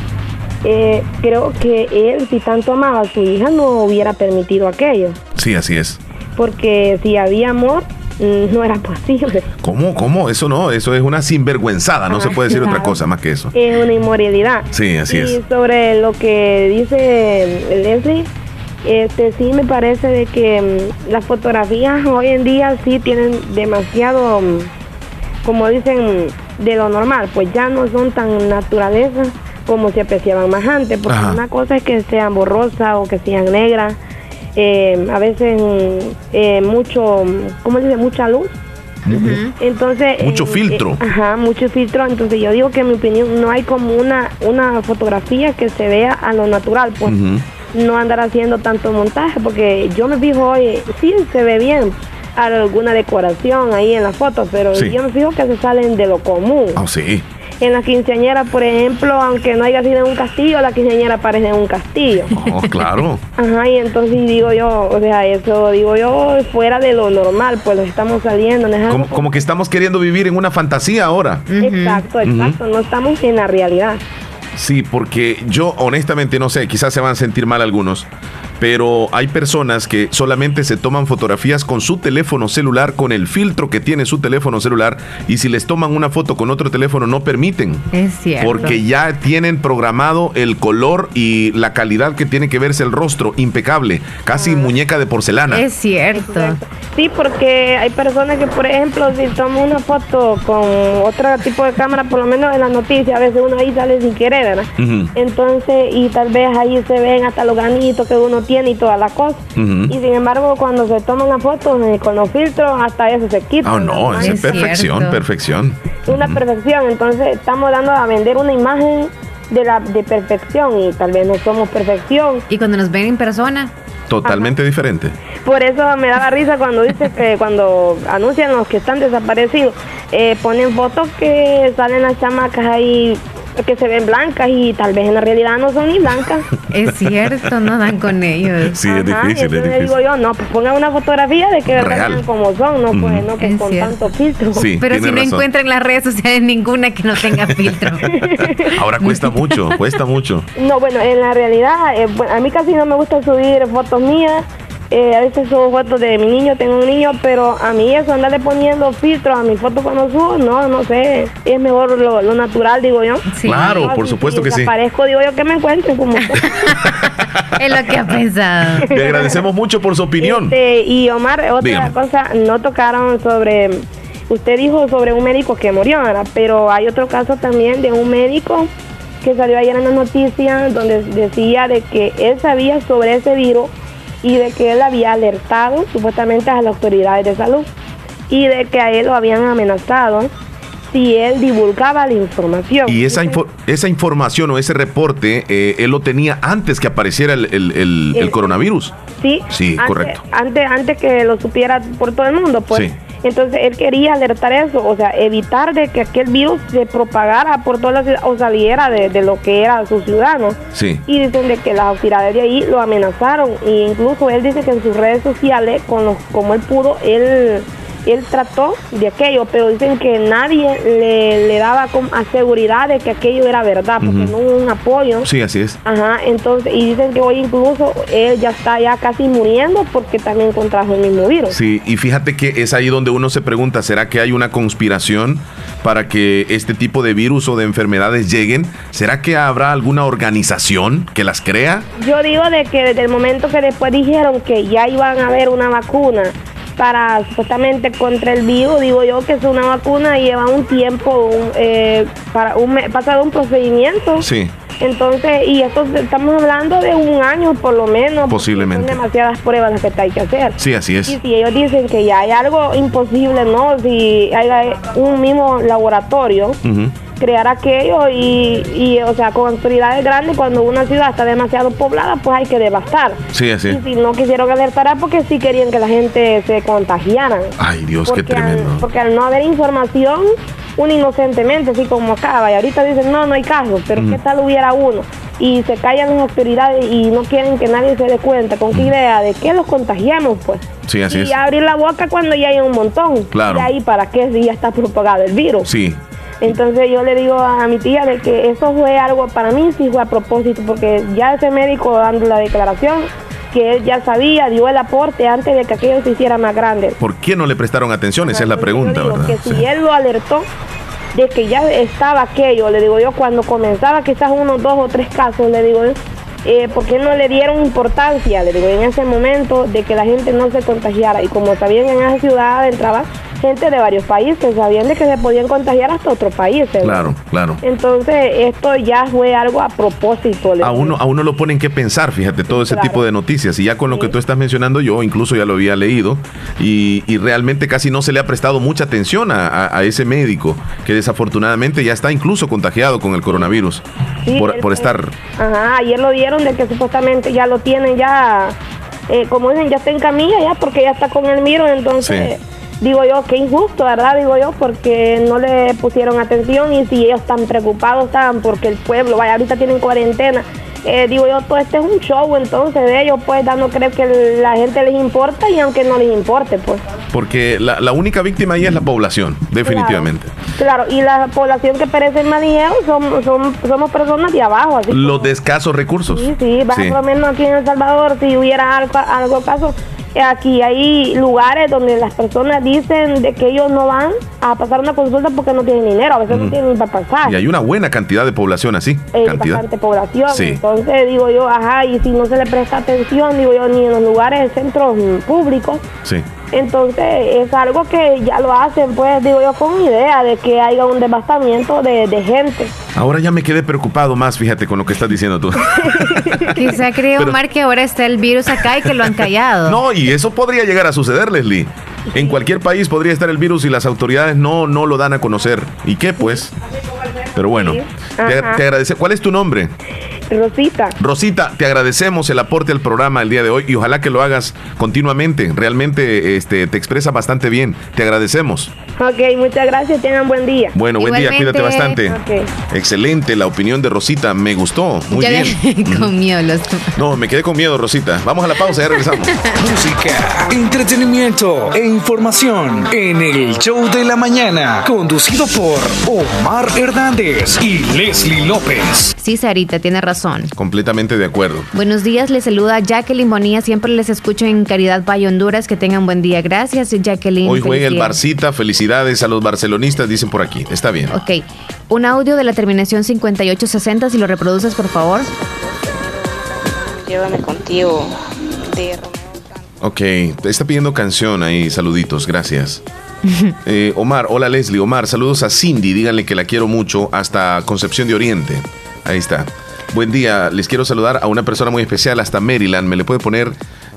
eh, creo que él, si tanto amaba a su hija, no hubiera permitido aquello. Sí, así es. Porque si había amor, no era posible. ¿Cómo? ¿Cómo? Eso no, eso es una sinvergüenzada, no se puede decir otra cosa más que eso. Es una inmoralidad. Sí, así es. Y sobre lo que dice Leslie, este sí me parece de que mm, las fotografías hoy en día sí tienen demasiado, mm, como dicen, de lo normal, pues ya no son tan naturalezas como se apreciaban más antes, porque una cosa es que sean borrosas o que sean negras eh, a veces eh, mucho, ¿cómo dice? Mucha luz. Entonces mucho eh, filtro. ajá, mucho filtro. Entonces yo digo que en mi opinión no hay como una una fotografía que se vea a lo natural, pues no andar haciendo tanto montaje, porque yo me fijo hoy sí se ve bien alguna decoración ahí en la foto, pero yo me fijo que se salen de lo común. Ah, sí en la quinceañera, por ejemplo, aunque no haya sido en un castillo, la quinceañera aparece en un castillo. Oh, claro. Ajá, y entonces digo yo, o sea, eso digo yo, fuera de lo normal, pues estamos saliendo. como, que estamos queriendo vivir en una fantasía ahora. Exacto, exacto, no estamos en la realidad. Sí, porque yo honestamente no sé, quizás se van a sentir mal algunos, pero hay personas que solamente se toman fotografías con su teléfono celular, con el filtro que tiene su teléfono celular, y si les toman una foto con otro teléfono no permiten. Es cierto. Porque ya tienen programado el color y la calidad que tiene que verse el rostro, impecable, casi ah. muñeca de porcelana. Es cierto. Sí, porque hay personas que, por ejemplo, si toman una foto con otro tipo de cámara, por lo menos en las noticias, a veces uno ahí sale sin querer, ¿verdad? Entonces, y tal vez ahí se ven hasta los ganitos que uno tiene y toda la cosa. Y sin embargo, cuando se toman las fotos eh, con los filtros, hasta eso se quita. Oh, no, es, perfección, perfección. Una perfección. Entonces, estamos dando a vender una imagen de la de perfección y tal vez no somos perfección. Y cuando nos ven en persona, totalmente diferente. Por eso me daba risa cuando dice que cuando anuncian los que están desaparecidos, eh, ponen fotos que salen las chamacas ahí que se ven blancas y tal vez en la realidad no son ni blancas. Es cierto, no dan con ellos. Sí, es Ajá, difícil, es entonces difícil. digo yo, no, pues pongan una fotografía de que Real. como son, no, pues no que Es con cierto. tanto filtro. Sí, Pero si tiene no razón. encuentran en las redes sociales ninguna que no tenga filtro. Ahora cuesta mucho, cuesta mucho. No, bueno, en la realidad, eh, bueno, a mí casi no me gusta subir fotos mías. Eh, a veces subo fotos de mi niño, tengo un niño, pero a mí eso andarle poniendo filtros a mi foto cuando subo, no, no sé. Es mejor lo, lo natural, digo yo. Claro, No, por si- supuesto si que sí. Aparezco, digo yo, que me encuentren como es lo que ha pensado. Le agradecemos mucho por su opinión. Este, y Omar, otra Dígame. cosa, no tocaron sobre, usted dijo sobre un médico que murió, ¿verdad? pero hay otro caso también de un médico que salió ayer en las noticias donde decía de que él sabía sobre ese virus y de que él había alertado supuestamente a las autoridades de salud y de que a él lo habían amenazado si él divulgaba la información. Y esa, info- esa información o ese reporte, eh, él lo tenía antes que apareciera el, el- el- el El- coronavirus. Sí, Sí, antes, correcto. Antes, antes que lo supiera por todo el mundo, pues. Sí. Entonces él quería alertar eso, o sea, evitar de que aquel virus se propagara por toda la ciudad o saliera de, de lo que era su ciudad, ¿no? Sí. Y dicen de que las autoridades de ahí lo amenazaron e incluso él dice que en sus redes sociales, con los, como él pudo, él él trató de aquello, pero dicen que nadie le, le daba con a seguridad de que aquello era verdad, porque no hubo un apoyo. Sí, así es. Ajá, entonces, y dicen que hoy incluso él ya está ya casi muriendo porque también contrajo el mismo virus. Sí, y fíjate que es ahí donde uno se pregunta, ¿será que hay una conspiración para que este tipo de virus o de enfermedades lleguen? ¿Será que habrá alguna organización que las crea? Yo digo de que desde el momento que después dijeron que ya iban a haber una vacuna para supuestamente contra el virus, digo yo que es una vacuna y lleva un tiempo, un, eh, para un me- pasado un procedimiento. Sí, Entonces, y esto estamos hablando de un año por lo menos. Posiblemente. Son demasiadas pruebas las que hay que hacer. sí, así es. Y si ellos dicen que ya hay algo imposible, ¿no? Si hay un mismo laboratorio, Ujú. Crear aquello y, y, o sea, con autoridades grandes, cuando una ciudad está demasiado poblada, pues hay que devastar. Sí, así. Y si no quisieron alertar porque sí querían que la gente se contagiara. Ay, Dios, qué Porque al, tremendo. porque al no haber información, uno inocentemente, así como acaba, y ahorita dicen, no, no hay caso, pero Mm. ¿qué tal hubiera uno? Y se callan las autoridades y no quieren que nadie se dé cuenta. ¿Con qué idea? ¿De qué los contagiamos, pues? Mm. Sí, así y es. abrir la boca cuando ya hay un montón. Claro. ¿Y ahí para qué si ya está propagado el virus? Sí, Entonces yo le digo a mi tía de que eso fue algo, para mí sí fue a propósito, porque ya ese médico dando la declaración, que él ya sabía, dio el aporte antes de que aquello se hiciera más grande. ¿por qué no le prestaron atención? Esa es la pregunta, Digo ¿verdad? que si él lo alertó de que ya estaba aquello, le digo yo, cuando comenzaba quizás unos dos o tres casos, le digo yo, eh, ¿por qué no le dieron importancia, le digo, en ese momento de que la gente no se contagiara? Y como sabían en esa ciudad entraba gente de varios países, sabían de que se podían contagiar hasta otros países. Claro, claro. Entonces, esto ya fue algo a propósito. A uno, a uno lo ponen que pensar, fíjate, todo ese Claro. tipo de noticias. Y ya con lo que tú estás mencionando, yo incluso ya lo había leído. Y, y realmente casi no se le ha prestado mucha atención a, a- a ese médico, que desafortunadamente ya está incluso contagiado con el coronavirus. Sí, por, él- por estar. Ajá, ayer lo dieron de que supuestamente ya lo tienen ya, eh, como dicen, ya está en camilla ya porque ya está con el virus, entonces digo yo, qué injusto, ¿verdad? Digo yo, porque no le pusieron atención y si ellos están preocupados estaban porque el pueblo, vaya, ahorita tienen cuarentena. eh, digo yo, todo este es un show entonces de ellos, pues dando creo que la gente les importa y aunque no les importe, pues. Porque la, la única víctima ahí es la población, definitivamente. Claro, y la población que perece en Manilleo son, son, somos personas de abajo, así Los de escasos recursos. Sí, sí, Sí. por lo menos aquí en El Salvador, si hubiera algo, algo caso, aquí hay lugares donde las personas dicen de que ellos no van a pasar una consulta porque no tienen dinero, a veces no Ujú. tienen ni para pasar. Y hay una buena cantidad de población así. Hay cantidad. bastante población, Sí. entonces digo yo, ajá, y si no se le presta atención, digo yo, ni en los lugares, centros mm, públicos, Sí. Entonces es algo que ya lo hacen, pues digo yo, con idea de que haya un devastamiento de, de gente. Ahora ya me quedé preocupado más, fíjate, con lo que estás diciendo tú. Quizá cree Pero- Omar que ahora está el virus acá y que lo han callado. No, y eso podría llegar a suceder, Leslie. En cualquier país podría estar el virus y las autoridades no, no lo dan a conocer. ¿Y qué pues? Pero bueno, te, te agradece. ¿Cuál es tu nombre? Rosita. Rosita, te agradecemos el aporte al programa el día de hoy y ojalá que lo hagas continuamente. Realmente este, te expresa bastante bien. Te agradecemos. Ok, muchas gracias, tengan buen día. Bueno, buen día, cuídate bastante. Excelente, la opinión de Rosita, me gustó. Muy Ya bien. con miedo los No, me quedé con miedo, Rosita. Vamos a la pausa, ya regresamos. Música, entretenimiento e información en el show de la mañana, conducido por Omar Hernández y Leslie López. Sí, Sarita, tiene razón. Completamente de acuerdo. Buenos días, les saluda Jacqueline Bonilla. Siempre les escucho en Caridad Valle, Honduras. Que tengan buen día. Gracias, Jacqueline. Hoy juega el. Barcita, felicidades a los barcelonistas, dicen por aquí. Está bien. Ok. Un audio de la terminación 5860, si lo reproduces, por favor. Llévame contigo de Ok, te está pidiendo canción ahí, saluditos, gracias. Eh, Omar, hola Leslie, Omar, saludos a Cindy, díganle que la quiero mucho hasta Concepción de Oriente. Ahí está. Buen día, les quiero saludar a una persona muy especial hasta Maryland. ¿Me le puede poner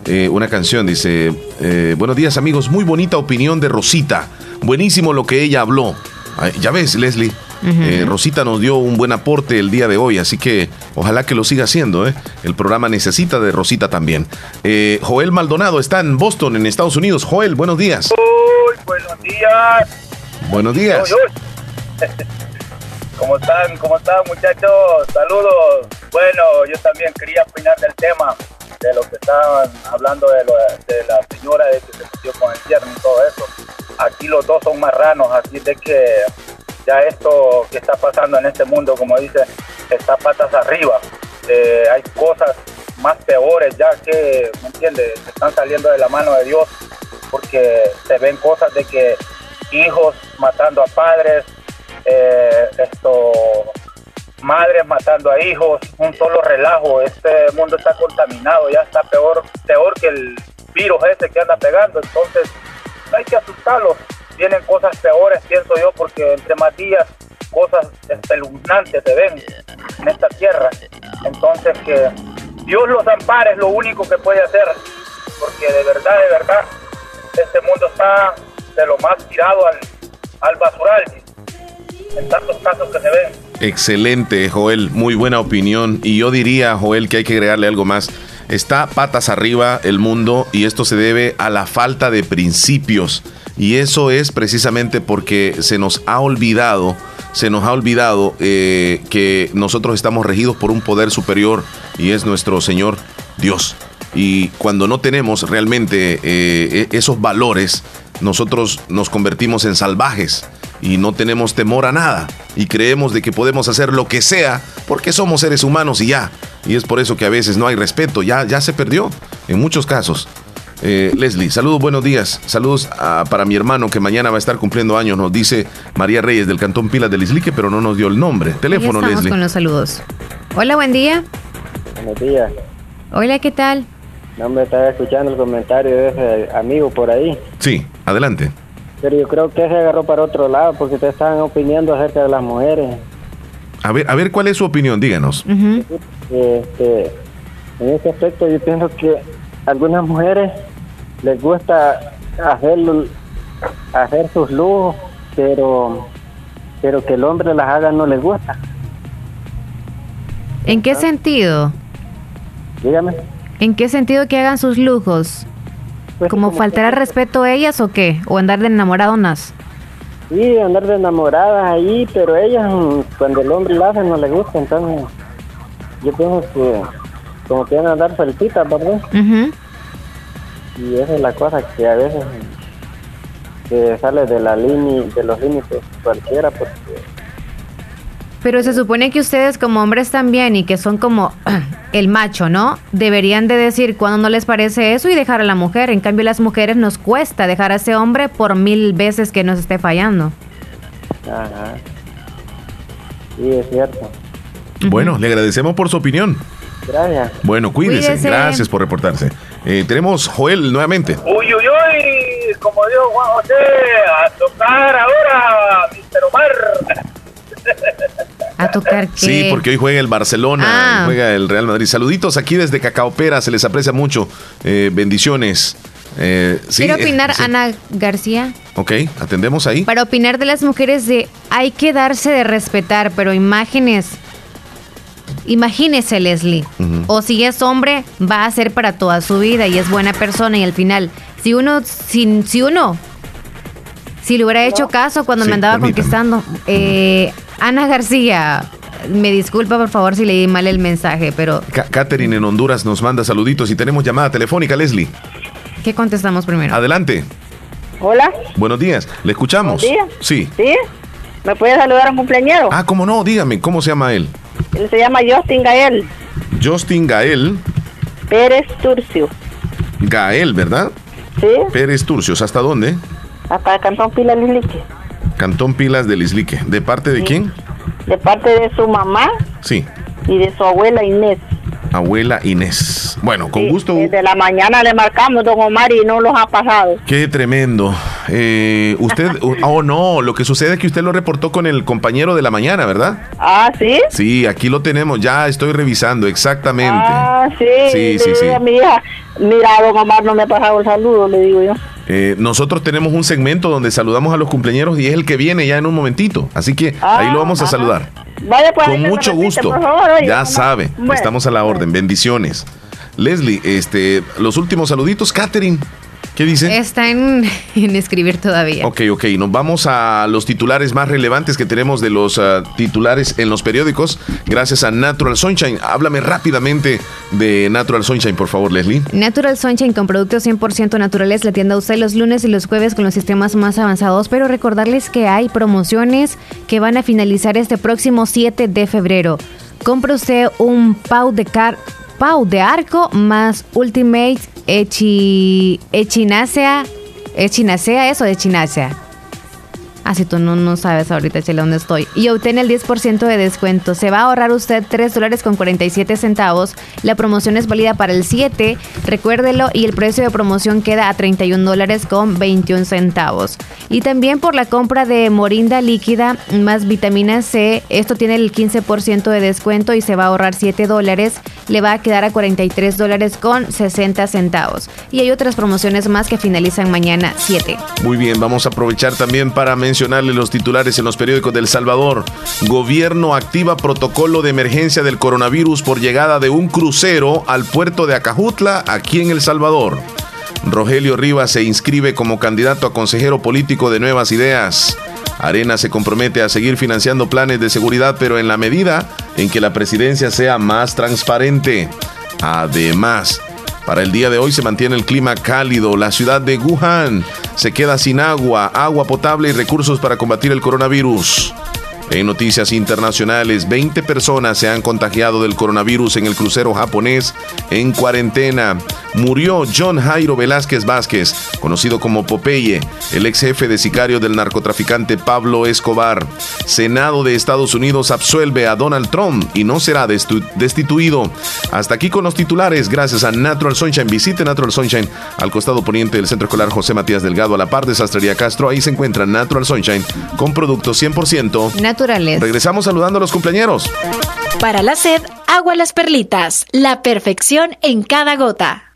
eh, una canción? Dice, eh, buenos días amigos, muy bonita opinión de Rosita. Buenísimo lo que ella habló. Ay, ya ves, Leslie. eh, Rosita nos dio un buen aporte el día de hoy, así que ojalá que lo siga haciendo. ¿eh? El programa necesita de Rosita también. Eh, Joel Maldonado está en Boston, en Estados Unidos. Joel, buenos días. Uy, buenos días. Buenos días. ¿Cómo están? ¿Cómo están, muchachos? Saludos. Bueno, yo también quería opinar del tema de lo que estaban hablando de, de la señora de que se metió con el yerno y todo eso. Aquí los dos son marranos, así de que ya esto que está pasando en este mundo, como dice, está patas arriba. Eh, hay cosas más peores ya que, ¿me entiendes? Que están saliendo de la mano de Dios porque se ven cosas de que hijos matando a padres, eh, esto, madres matando a hijos, un solo relajo. Este mundo está contaminado, ya está peor, peor que el virus ese que anda pegando. Entonces, hay que asustarlos. Vienen cosas peores, pienso yo, porque entre más días cosas espeluznantes se ven en esta tierra. Entonces, que Dios los ampare es lo único que puede hacer, porque de verdad, de verdad, este mundo está de lo más tirado al, al basural en tantos casos que se ven. Excelente, Joel. Muy buena opinión. Y yo diría, Joel, que hay que agregarle algo más. Está patas arriba el mundo y esto se debe a la falta de principios. Y eso es precisamente porque se nos ha olvidado, se nos ha olvidado eh, que nosotros estamos regidos por un poder superior y es nuestro Señor Dios. Y cuando no tenemos realmente eh, e- esos valores, nosotros nos convertimos en salvajes y no tenemos temor a nada y creemos de que podemos hacer lo que sea porque somos seres humanos y ya. Y es por eso que a veces no hay respeto, ya, ya se perdió en muchos casos. Eh, Leslie, saludos, buenos días. Saludos a- para mi hermano que mañana va a estar cumpliendo años, nos dice María Reyes del Cantón Pilas del Islique, pero no nos dio el nombre. Teléfono, estamos Leslie. con los saludos. Hola, buen día. Buenos días. Hola, ¿qué tal? No me estaba escuchando el comentario de ese amigo por ahí. Sí, adelante. Pero yo creo que se agarró para otro lado porque ustedes estaban opinando acerca de las mujeres. A ver, a ver cuál es su opinión, díganos. Este, en ese aspecto yo pienso que a algunas mujeres les gusta hacer, hacer sus lujos, pero, pero que el hombre las haga no les gusta. ¿En qué sentido? Dígame. ¿En qué sentido que hagan sus lujos? Pues ¿Como faltar al respeto a ellas o qué? ¿O andar de enamoradonas? Sí, andar de enamoradas ahí, pero ellas cuando el hombre la hace no le gusta, entonces yo pienso que como que van a andar sueltitas, ¿verdad? Ujú. Y esa es la cosa que a veces que sale de la línea, de los límites cualquiera, porque Pero se supone que ustedes como hombres también y que son como el macho, ¿no? Deberían de decir cuando no les parece eso y dejar a la mujer. En cambio, las mujeres nos cuesta dejar a ese hombre por mil veces que nos esté fallando. ajá. Sí, es cierto. Bueno, le agradecemos por su opinión. Gracias. Bueno, cuídese. Cuídese. Gracias por reportarse. Eh, tenemos Joel nuevamente. Uy, uy, uy, como dijo Juan José, a tocar ahora, Mr. Omar. A tocar que... Sí, porque hoy juega el Barcelona, Ah. juega el Real Madrid. Saluditos aquí desde Cacaopera, se les aprecia mucho. Eh, bendiciones. Eh, sí, Quiero eh, opinar, sí. Ana García. Ok, atendemos ahí. Para opinar de las mujeres de hay que darse de respetar, pero imágenes. Imagínese, Leslie. O si es hombre, va a ser para toda su vida y es buena persona. Y al final, si uno, si, si uno, Si le hubiera hecho caso cuando me andaba conquistando. Eh, Ana García, me disculpa por favor si leí mal el mensaje, pero... Catherine en Honduras nos manda saluditos y tenemos llamada telefónica, Leslie. ¿Qué contestamos primero? Adelante. Hola. Buenos días, ¿le escuchamos? Buenos días. Sí. ¿Sí? ¿Me puede saludar a un cumpleañero? Ah, ¿cómo no? Dígame, ¿cómo se llama él? Él se llama Justin Gael. Justin Gael. Pérez Turcio. Gael, ¿verdad? Sí. Pérez Turcios, ¿hasta dónde? Hasta Cantón Pilas Lislique. Cantón Pilas de Lislique. ¿De parte de quién? De parte de su mamá Sí, y de su abuela Inés. Abuela Inés. Bueno, con gusto. Desde la mañana le marcamos, don Omar, y no los ha pasado. Qué tremendo. Eh, usted, oh no, lo que sucede es que usted lo reportó con el compañero de la mañana, ¿verdad? Ah, ¿sí? Sí, aquí lo tenemos, ya estoy revisando, exactamente. Ah, sí. Sí, sí, sí. a mi hija, mira, don Omar no me ha pasado el saludo, le digo yo. Eh, nosotros tenemos un segmento donde saludamos a los cumpleaños y es el que viene ya en un momentito, así que ahí lo vamos a saludar. Pues. Con mucho repite, gusto. por favor, oye, Ya sabe, Bueno. estamos a la orden. Bendiciones. Leslie, este, los últimos saluditos, Catherine. ¿Qué dice? Está en, en escribir todavía. Ok, ok, nos vamos a los titulares más relevantes que tenemos de los ah, titulares en los periódicos, gracias a Natural Sunshine. Háblame rápidamente de Natural Sunshine, por favor, Leslie. Natural Sunshine con productos 100% naturales le atiende a usted los lunes y los jueves con los sistemas más avanzados, pero recordarles que hay promociones que van a finalizar este próximo 7 de febrero. Compre usted un pau de car pau de arco más Ultimate Echi Echinacea Echinacea eso de Echinacea. Si tú no, no sabes ahorita, Chela, dónde estoy. Y obtiene el 10% de descuento. Se va a ahorrar usted 3 dólares con 47 centavos. La promoción es válida para el 7, recuérdelo, y el precio de promoción queda a 31 dólares con 21 centavos. Y también por la compra de morinda líquida más vitamina C, esto tiene el 15% de descuento y se va a ahorrar 7 dólares. Le va a quedar a 43 dólares con 60 centavos. Y hay otras promociones más que finalizan mañana 7. Muy bien, vamos a aprovechar también para mencionarle los titulares en los periódicos del Salvador. Gobierno activa protocolo de emergencia del coronavirus por llegada de un crucero al puerto de Acajutla, aquí en El Salvador. Rogelio Rivas se inscribe como candidato a consejero político de Nuevas Ideas. Arena se compromete a seguir financiando planes de seguridad, pero en la medida en que la presidencia sea más transparente. Además, para el día de hoy se mantiene el clima cálido. La ciudad de Wuhan se queda sin agua, agua potable y recursos para combatir el coronavirus. En noticias internacionales, 20 personas se han contagiado del coronavirus en el crucero japonés en cuarentena. Murió John Jairo Velázquez Vázquez, conocido como Popeye, el ex jefe de sicario del narcotraficante Pablo Escobar. Senado de Estados Unidos absuelve a Donald Trump y no será destituido. Hasta aquí con los titulares, gracias a Natural Sunshine. Visite Natural Sunshine al costado poniente del Centro Escolar José Matías Delgado, a la par de Sastrería Castro. Ahí se encuentra Natural Sunshine con productos 100% Naturales. Regresamos saludando a los cumpleañeros. Para la sed, agua las perlitas. La perfección en cada gota.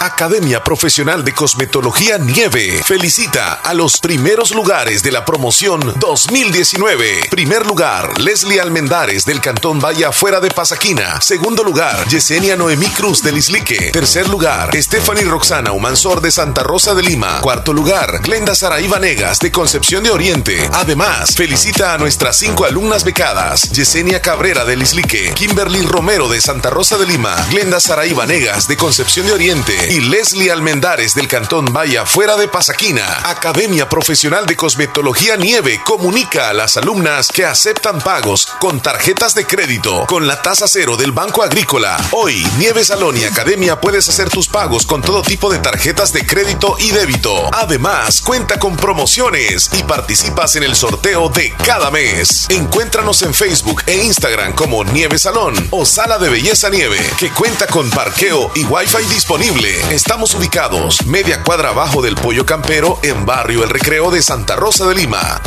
Academia Profesional de Cosmetología Nieve felicita a los primeros lugares de la promoción 2019. Primer lugar, Leslie Almendares del Cantón Valle Fuera de Pasaquina. Segundo lugar, Yesenia Noemí Cruz del Islique. Tercer lugar, Stephanie Roxana Humansor de Santa Rosa de Lima. Cuarto lugar, Glenda Saraí Vanegas de Concepción de Oriente. Además, felicita a nuestras cinco alumnas becadas, Yesenia Cabrera del Islique, Kimberly Romero de Santa Rosa de Lima, Glenda Saraí Vanegas de Concepción de Oriente y Leslie Almendares del Cantón Vaya Fuera de Pasaquina. Academia Profesional de Cosmetología Nieve comunica a las alumnas que aceptan pagos con tarjetas de crédito con la tasa cero del Banco Agrícola. Hoy, Nieve Salón y Academia puedes hacer tus pagos con todo tipo de tarjetas de crédito y débito. Además, cuenta con promociones y participas en el sorteo de cada mes. Encuéntranos en Facebook e Instagram como Nieve Salón o Sala de Belleza Nieve, que cuenta con parqueo y wifi disponible. Estamos ubicados media cuadra abajo del Pollo Campero en Barrio El Recreo de Santa Rosa de Lima.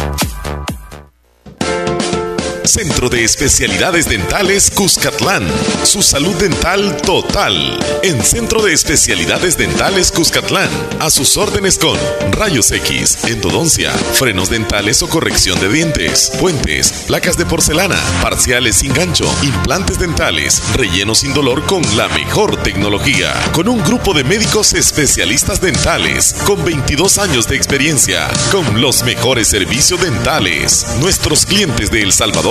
Centro de Especialidades Dentales Cuscatlán. Su salud dental total. En Centro de Especialidades Dentales Cuscatlán. A sus órdenes con rayos X, endodoncia, frenos dentales o corrección de dientes, puentes, placas de porcelana, parciales sin gancho, implantes dentales, relleno sin dolor con la mejor tecnología. Con un grupo de médicos especialistas dentales con 22 años de experiencia, con los mejores servicios dentales. Nuestros clientes de El Salvador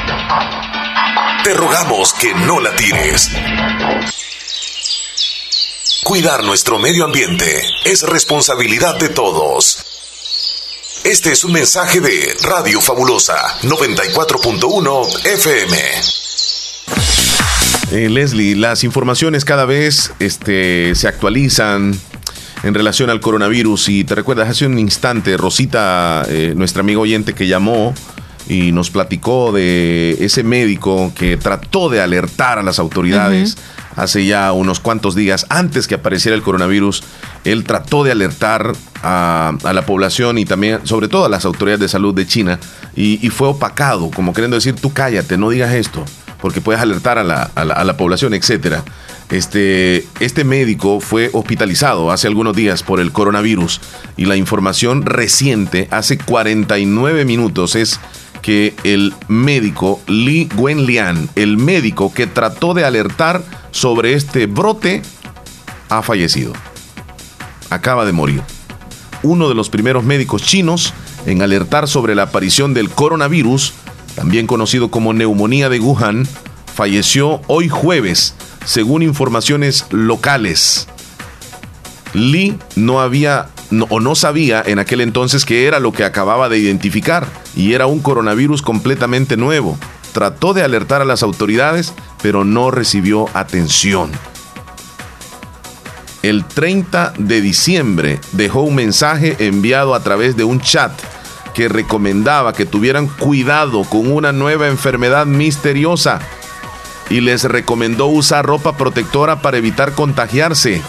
Te rogamos que no la tires. Cuidar nuestro medio ambiente es responsabilidad de todos. Este es un mensaje de Radio Fabulosa 94.1 FM. Eh, Leslie, las informaciones cada vez este, se actualizan en relación al coronavirus y te recuerdas hace un instante Rosita, eh, nuestra amiga oyente que llamó, y nos platicó de ese médico que trató de alertar a las autoridades hace ya unos cuantos días antes que apareciera el coronavirus. Él trató de alertar a, la población y también, sobre todo a las autoridades de salud de China, y, fue opacado, como queriendo decir, tú cállate, no digas esto, porque puedes alertar a la, a la, población, etcétera. Este, este médico fue hospitalizado hace algunos días por el coronavirus y la información reciente, hace 49 minutos, es que el médico Li Wenlian, el médico que trató de alertar sobre este brote, ha fallecido. Acaba de morir. Uno de los primeros médicos chinos en alertar sobre la aparición del coronavirus, también conocido como neumonía de Wuhan, falleció hoy jueves, según informaciones locales. Li no había o no sabía en aquel entonces que era lo que acababa de identificar y era un coronavirus completamente nuevo. Trató de alertar a las autoridades, pero no recibió atención. El 30 de diciembre dejó un mensaje enviado a través de un chat que recomendaba que tuvieran cuidado con una nueva enfermedad misteriosa y les recomendó usar ropa protectora para evitar contagiarse.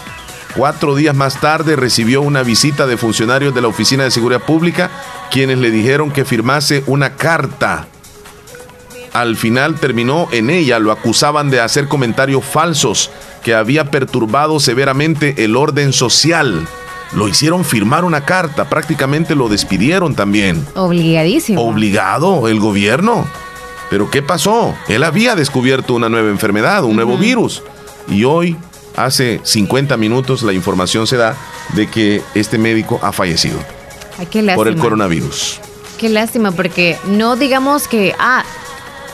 Cuatro días más tarde recibió una visita de funcionarios de la Oficina de Seguridad Pública, quienes le dijeron que firmase una carta. Al final terminó en ella, lo acusaban de hacer comentarios falsos que había perturbado severamente el orden social. Lo hicieron firmar una carta, prácticamente lo despidieron también. Obligadísimo. Obligado el gobierno. Pero ¿qué pasó? Él había descubierto una nueva enfermedad, un nuevo virus. Y hoy hace 50 minutos la información se da de que este médico ha fallecido por el coronavirus. Qué lástima, porque no digamos que, ah,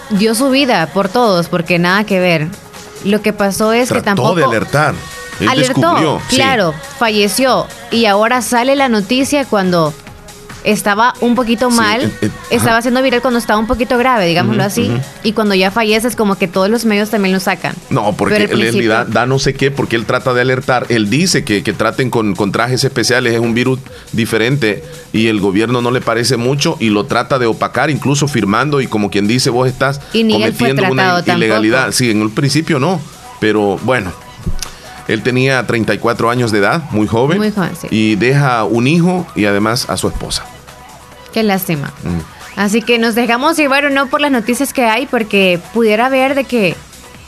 dio su vida por todos, porque nada que ver. Lo que pasó es que tampoco... de alertar. alertó, claro, falleció. Y ahora sale la noticia cuando estaba un poquito mal, eh, eh, estaba siendo viral cuando estaba un poquito grave, digámoslo así, y cuando ya fallece es como que todos los medios también lo sacan. No, porque él da, no sé qué, porque él trata de alertar, él dice que, que traten con, con, trajes especiales, es un virus diferente y el gobierno no le parece mucho y lo trata de opacar, incluso firmando y como quien dice, vos estás cometiendo una ilegalidad. Sí, en el principio no, pero bueno. Él tenía 34 años de edad, muy joven. Muy joven, sí. Y deja un hijo y además a su esposa. Qué lástima. Mm. Así que nos dejamos llevar no por las noticias que hay, porque pudiera ver de que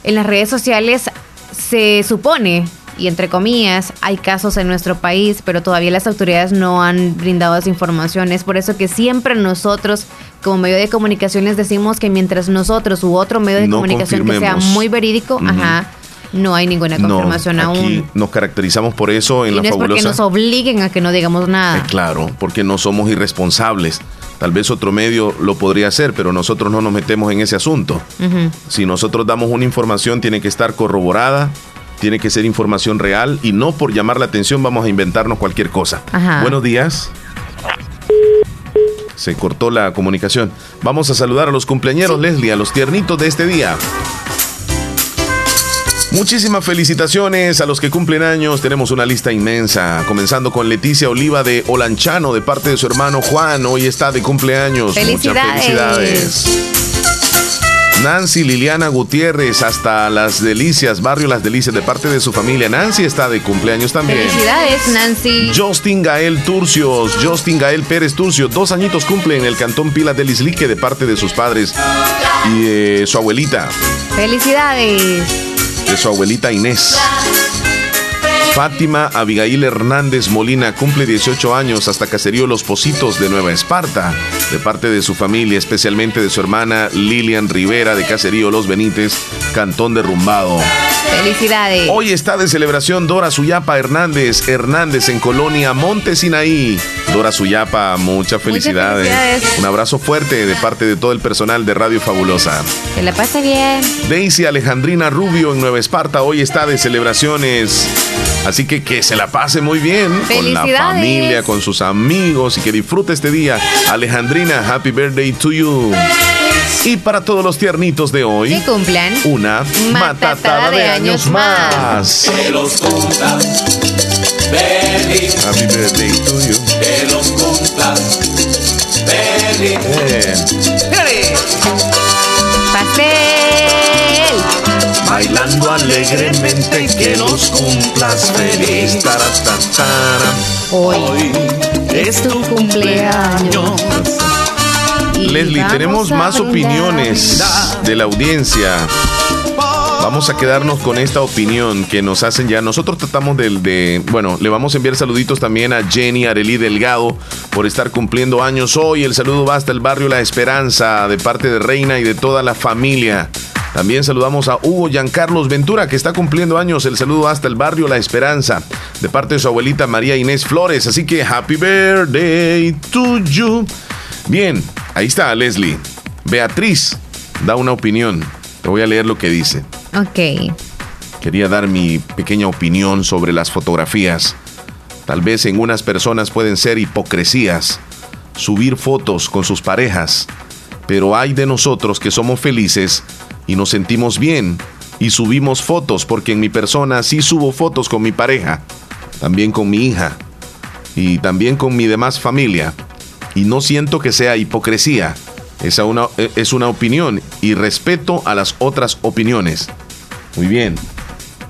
en las redes sociales se supone, y entre comillas, hay casos en nuestro país, pero todavía las autoridades no han brindado esa información. Es por eso que siempre nosotros, como medio de comunicaciones, decimos que mientras nosotros u otro medio de comunicación que sea muy verídico, ajá no hay ninguna confirmación no, aquí Nos caracterizamos por eso en y la no es porque nos obliguen a que no digamos nada. Eh, claro, porque no somos irresponsables. Tal vez otro medio lo podría hacer, pero nosotros no nos metemos en ese asunto. Si nosotros damos una información, tiene que estar corroborada, tiene que ser información real y no por llamar la atención vamos a inventarnos cualquier cosa. Buenos días. Se cortó la comunicación. Vamos a saludar a los cumpleañeros, Leslie, a los tiernitos de este día. Muchísimas felicitaciones a los que cumplen años. Tenemos una lista inmensa, comenzando con Leticia Oliva de Olanchano de parte de su hermano Juan. Hoy está de cumpleaños. Felicidades. Muchas felicidades. Nancy Liliana Gutiérrez, hasta Las Delicias, Barrio Las Delicias, de parte de su familia. Nancy está de cumpleaños también. Felicidades, Nancy. Justin Gael Turcios, Justin Gael Pérez Turcio, dos añitos cumple en el cantón Pilas del Islique de parte de sus padres y su abuelita. Felicidades de su abuelita Inés. Fátima Abigail Hernández Molina cumple 18 años hasta Caserío Los Positos de Nueva Esparta, de parte de su familia, especialmente de su hermana Lilian Rivera de Caserío Los Benítez, Cantón Derrumbado. Felicidades. Hoy está de celebración Dora Suyapa Hernández, Hernández en Colonia Monte Sinaí. Dora Suyapa, muchas felicidades. Un abrazo fuerte de parte de todo el personal de Radio Fabulosa. Que la pase bien. Daisy Alejandrina Rubio en Nueva Esparta hoy está de celebraciones. Así que que se la pase muy bien con la familia, con sus amigos y que disfrute este día. Alejandrina, happy birthday to you. Y para todos los tiernitos de hoy, que cumplan una matatada, de, años, más. Que los cumplas feliz. Happy birthday to you. Que los feliz. Pastel. Bailando alegremente que los cumplas feliz. Hoy es tu cumpleaños. Leslie, tenemos más opiniones de la audiencia. Vamos a quedarnos con esta opinión que nos hacen ya. Nosotros tratamos del de, bueno, le vamos a enviar saluditos también a Jenny Arelí Delgado por estar cumpliendo años hoy. El saludo va hasta el barrio La Esperanza de parte de Reina y de toda la familia. También saludamos a Hugo Giancarlos Ventura, que está cumpliendo años. El saludo hasta el barrio La Esperanza, de parte de su abuelita María Inés Flores. Así que happy birthday to you. Bien, ahí está Leslie. Beatriz da una opinión. Te voy a leer lo que dice. Ok. Quería dar mi pequeña opinión sobre las fotografías. Tal vez en unas personas pueden ser hipocresías, subir fotos con sus parejas, pero hay de nosotros que somos felices y nos sentimos bien y subimos fotos porque en mi persona sí subo fotos con mi pareja, también con mi hija y también con mi demás familia y no siento que sea hipocresía. Esa una, e, es una opinión y respeto a las otras opiniones. Muy bien.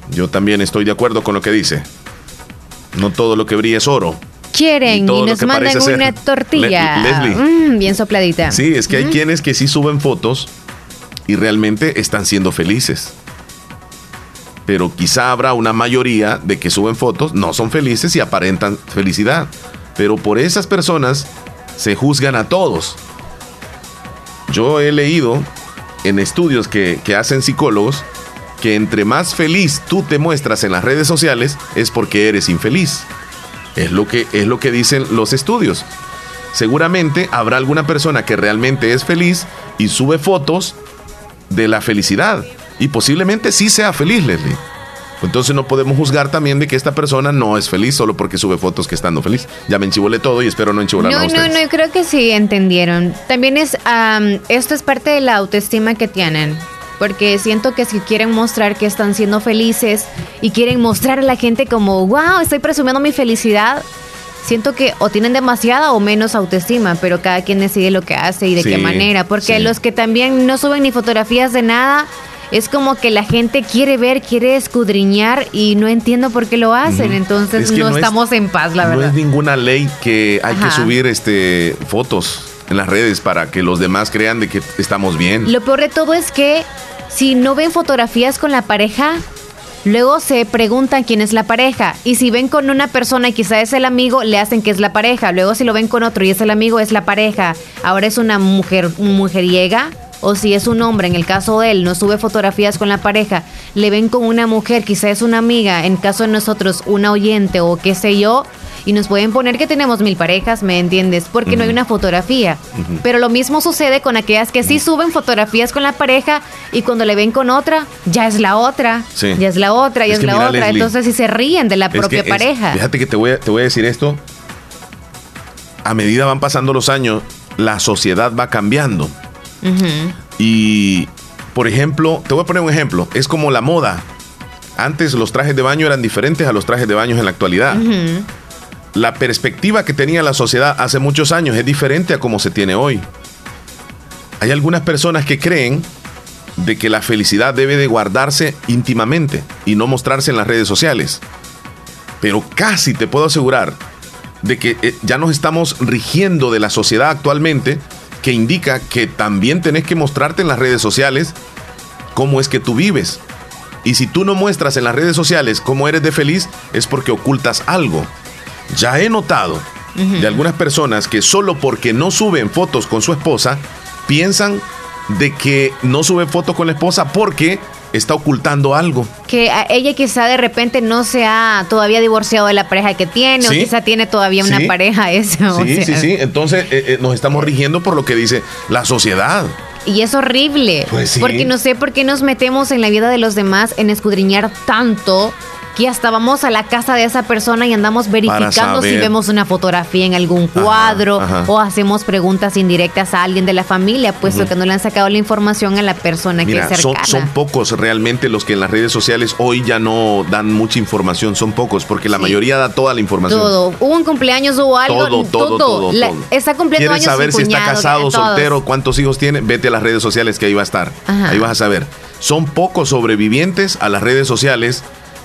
Yo también estoy de acuerdo con lo que dice. No todo lo que brilla es oro. Quieren y, nos mandan una tortilla. Mm, bien sopladita. Sí, es que hay quienes que sí suben fotos y realmente están siendo felices. Pero quizá habrá una mayoría de que suben fotos, no son felices y aparentan felicidad. Pero por esas personas se juzgan a todos. Yo he leído en estudios que, hacen psicólogos que entre más feliz tú te muestras en las redes sociales es porque eres infeliz. Es lo que, es lo que dicen los estudios. Seguramente habrá alguna persona que realmente es feliz y sube fotos de la felicidad. Y posiblemente sí sea feliz, Leslie. Entonces no podemos juzgar también de que esta persona no es feliz solo porque sube fotos que estando feliz. Ya me enchivolé todo y espero no enchivolar No, a no, ustedes. no, creo que sí entendieron. También es, am, esto es parte de la autoestima que tienen. Porque siento que si quieren mostrar que están siendo felices y quieren mostrar a la gente como, wow, estoy presumiendo mi felicidad, siento que o tienen demasiada o menos autoestima, pero cada quien decide lo que hace y de Sí, qué manera. Porque sí. los que también no suben ni fotografías de nada, es como que la gente quiere ver, quiere escudriñar y no entiendo por qué lo hacen. Entonces Es que no, no es- estamos en paz, la no verdad. es ninguna ley que hay que subir este fotos en las redes para que los demás crean de que estamos bien. Lo peor de todo es que si no ven fotografías con la pareja, luego se preguntan quién es la pareja. Y si ven con una persona y quizá es el amigo, le hacen que es la pareja. Luego si lo ven con otro y es el amigo, es la pareja. Ahora es una mujer mujeriega. O si es un hombre, en el caso de él, no sube fotografías con la pareja, le ven con una mujer, quizá es una amiga, en caso de nosotros, una oyente o qué sé yo, y nos pueden poner que tenemos mil parejas, ¿me entiendes? Porque no hay una fotografía. Pero lo mismo sucede con aquellas que sí suben fotografías con la pareja y cuando le ven con otra, ya es la otra, Sí. ya es la otra, ya Es la otra. Leslie, Entonces si se ríen de la propia es- pareja. fíjate que te voy, a, te voy a decir esto. A medida van pasando los años, la sociedad va cambiando. Y, por ejemplo, te voy a poner un ejemplo. Es como la moda. Antes los trajes de baño eran diferentes a los trajes de baño en la actualidad. Ujú. La perspectiva que tenía la sociedad hace muchos años es diferente a como se tiene hoy. Hay algunas personas que creen de que la felicidad debe de guardarse íntimamente y no mostrarse en las redes sociales. Pero casi te puedo asegurar de que eh, ya nos estamos rigiendo de la sociedad actualmente que indica que también tenés que mostrarte en las redes sociales cómo es que tú vives. Y si tú no muestras en las redes sociales cómo eres de feliz, es porque ocultas algo. Ya he notado de algunas personas que solo porque no suben fotos con su esposa, piensan de que no sube fotos con la esposa porque está ocultando algo. Que a- ella quizá de repente no se ha todavía divorciado de la pareja que tiene o quizá tiene todavía una Sí. pareja esa. o Sí, sí, sí. Entonces eh, eh, nos estamos rigiendo por lo que dice la sociedad. Y es horrible. Pues sí. Porque no sé por qué nos metemos en la vida de los demás en escudriñar tanto que hasta vamos a la casa de esa persona y andamos verificando si vemos una fotografía en algún cuadro ajá. o hacemos preguntas indirectas a alguien de la familia, puesto que no le han sacado la información a la persona Mira, que es cercana. son pocos realmente los que en las redes sociales hoy ya no dan mucha información. Son pocos porque la mayoría da toda la información. Todo. Hubo un cumpleaños, hubo algo. Todo, todo, todo, La- todo. Está cumpliendo ¿Quieres años saber si está casado, soltero, cuántos hijos tiene? Vete a las redes sociales que ahí va a estar. Ajá. Ahí vas a saber. Son pocos sobrevivientes a las redes sociales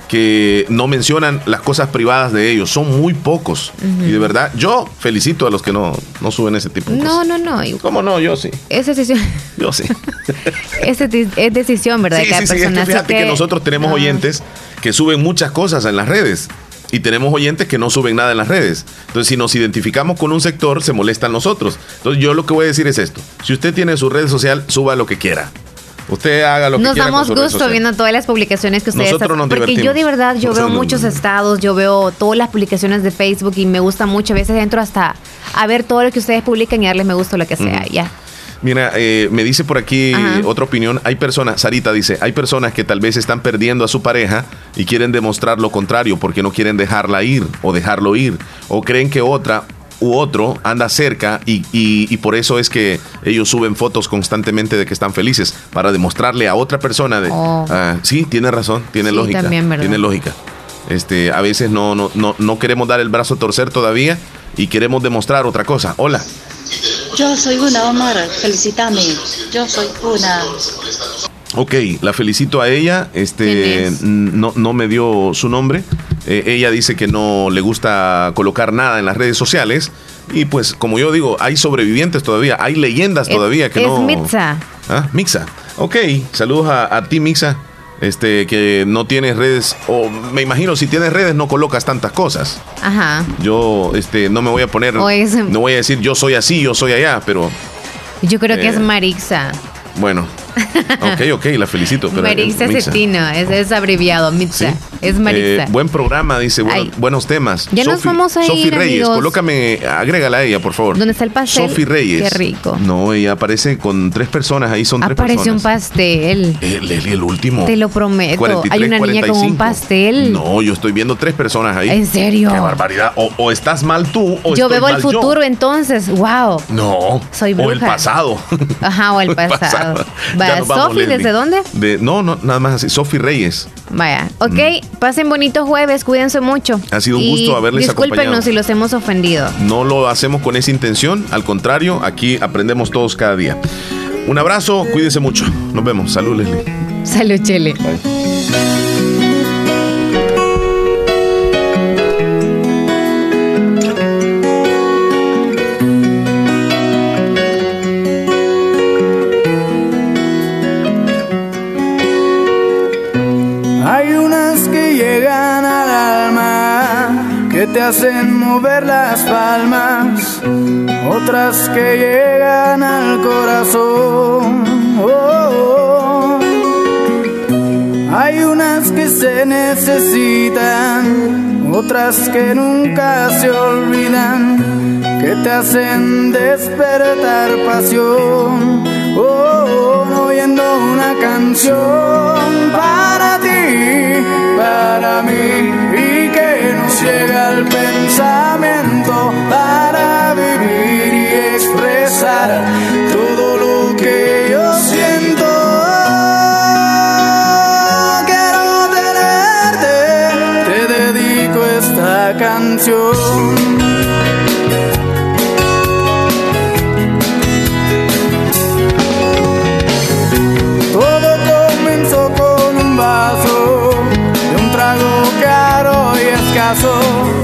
que no mencionan las cosas privadas de ellos. Son muy pocos. Y de verdad, yo felicito a los que no, no suben ese tipo de cosas. No, no, no. ¿Cómo no? Yo sí. Es decisión, Yo sí. es, deci- es decisión, ¿verdad? de cada sí, sí, es persona. que fíjate que, que- nosotros tenemos oyentes que suben muchas cosas en las redes y tenemos oyentes que no suben nada en las redes. Entonces, si nos identificamos con un sector, se molestan nosotros. Entonces, yo lo que voy a decir es esto. Si usted tiene su red social, suba lo que quiera. Usted haga lo que Nos quiera damos su red gusto viendo todas las publicaciones que ustedes Nosotros nos Porque yo de verdad, yo veo nos muchos estados, yo veo todas las publicaciones de Facebook y me gusta mucho. A veces entro hasta a ver todo lo que ustedes publican y darles me gusta lo que sea. Ya. Mira, eh, me dice por aquí Ajá. otra opinión. Hay personas, Sarita dice, hay personas que tal vez están perdiendo a su pareja y quieren demostrar lo contrario porque no quieren dejarla ir o dejarlo ir. O creen que otra u otro anda cerca y, y- y por eso es que ellos suben fotos constantemente de que están felices para demostrarle a otra persona de, Oh. ah, sí, tiene razón, tiene Sí, lógica, también, ¿verdad? tiene lógica. Este, a veces no, no, no, no queremos dar el brazo a torcer todavía y queremos demostrar otra cosa. Hola. Yo soy una, Omar, felicítame. Yo soy una. Ok, la felicito a ella. Este ¿Quién es? no, no me dio su nombre. Eh, ella dice que no le gusta colocar nada en las redes sociales. Y pues, como yo digo, hay sobrevivientes todavía, hay leyendas todavía que es no. Mitza. Ah, Mixa. Ok, saludos a, a ti, Mixa. Este, que no tienes redes, o me imagino si tienes redes no colocas tantas cosas. Ajá. Yo, este, no me voy a poner, es- no voy a decir yo soy así, yo soy allá, pero Yo creo que Eh. es Marixa. bueno, Ok, ok, la felicito. Pero Marixa. Cetino, es, es abreviado, Mixa. Es Marixa. Eh, buen programa, dice, buenos temas. Ya nos vamos a Sofi ir, Reyes, amigos. colócame, agrégala a ella, por favor. ¿Dónde está el pastel? Sofi Reyes. Qué rico. No, ella aparece con tres personas, ahí son tres Apareció un personas. pastel. Leslie, el último. Te lo prometo. 43, Hay una niña con un 45. pastel. No, yo estoy viendo tres personas ahí. ¿En serio? Qué barbaridad. O, o estás mal tú o Yo veo el yo. futuro entonces. Wow. No. Soy O el bruja. pasado. Ajá, o el pasado. Ya Vaya, nos vamos, Sofi, Leslie. ¿desde dónde? De, no, no, nada más así. Sofi Reyes. Vaya, ok, pasen bonitos jueves, cuídense mucho. Mm. Ha sido un Y gusto haberles Discúlpenos acompañado. si los hemos ofendido. No lo hacemos con esa intención, al contrario, aquí aprendemos todos cada día. Un abrazo, cuídense mucho. Nos vemos. Salud, Leslie. Salud, Chele. Hay te hacen mover las palmas, otras que llegan al corazón. Oh, oh. Hay unas que se necesitan, otras que nunca se olvidan, que te hacen despertar pasión. Oh, oh, oyendo una canción para ti, para mí, y que nos llega al pensamiento para vivir y expresar todo lo que yo siento. Quiero tenerte, te dedico esta canción. castle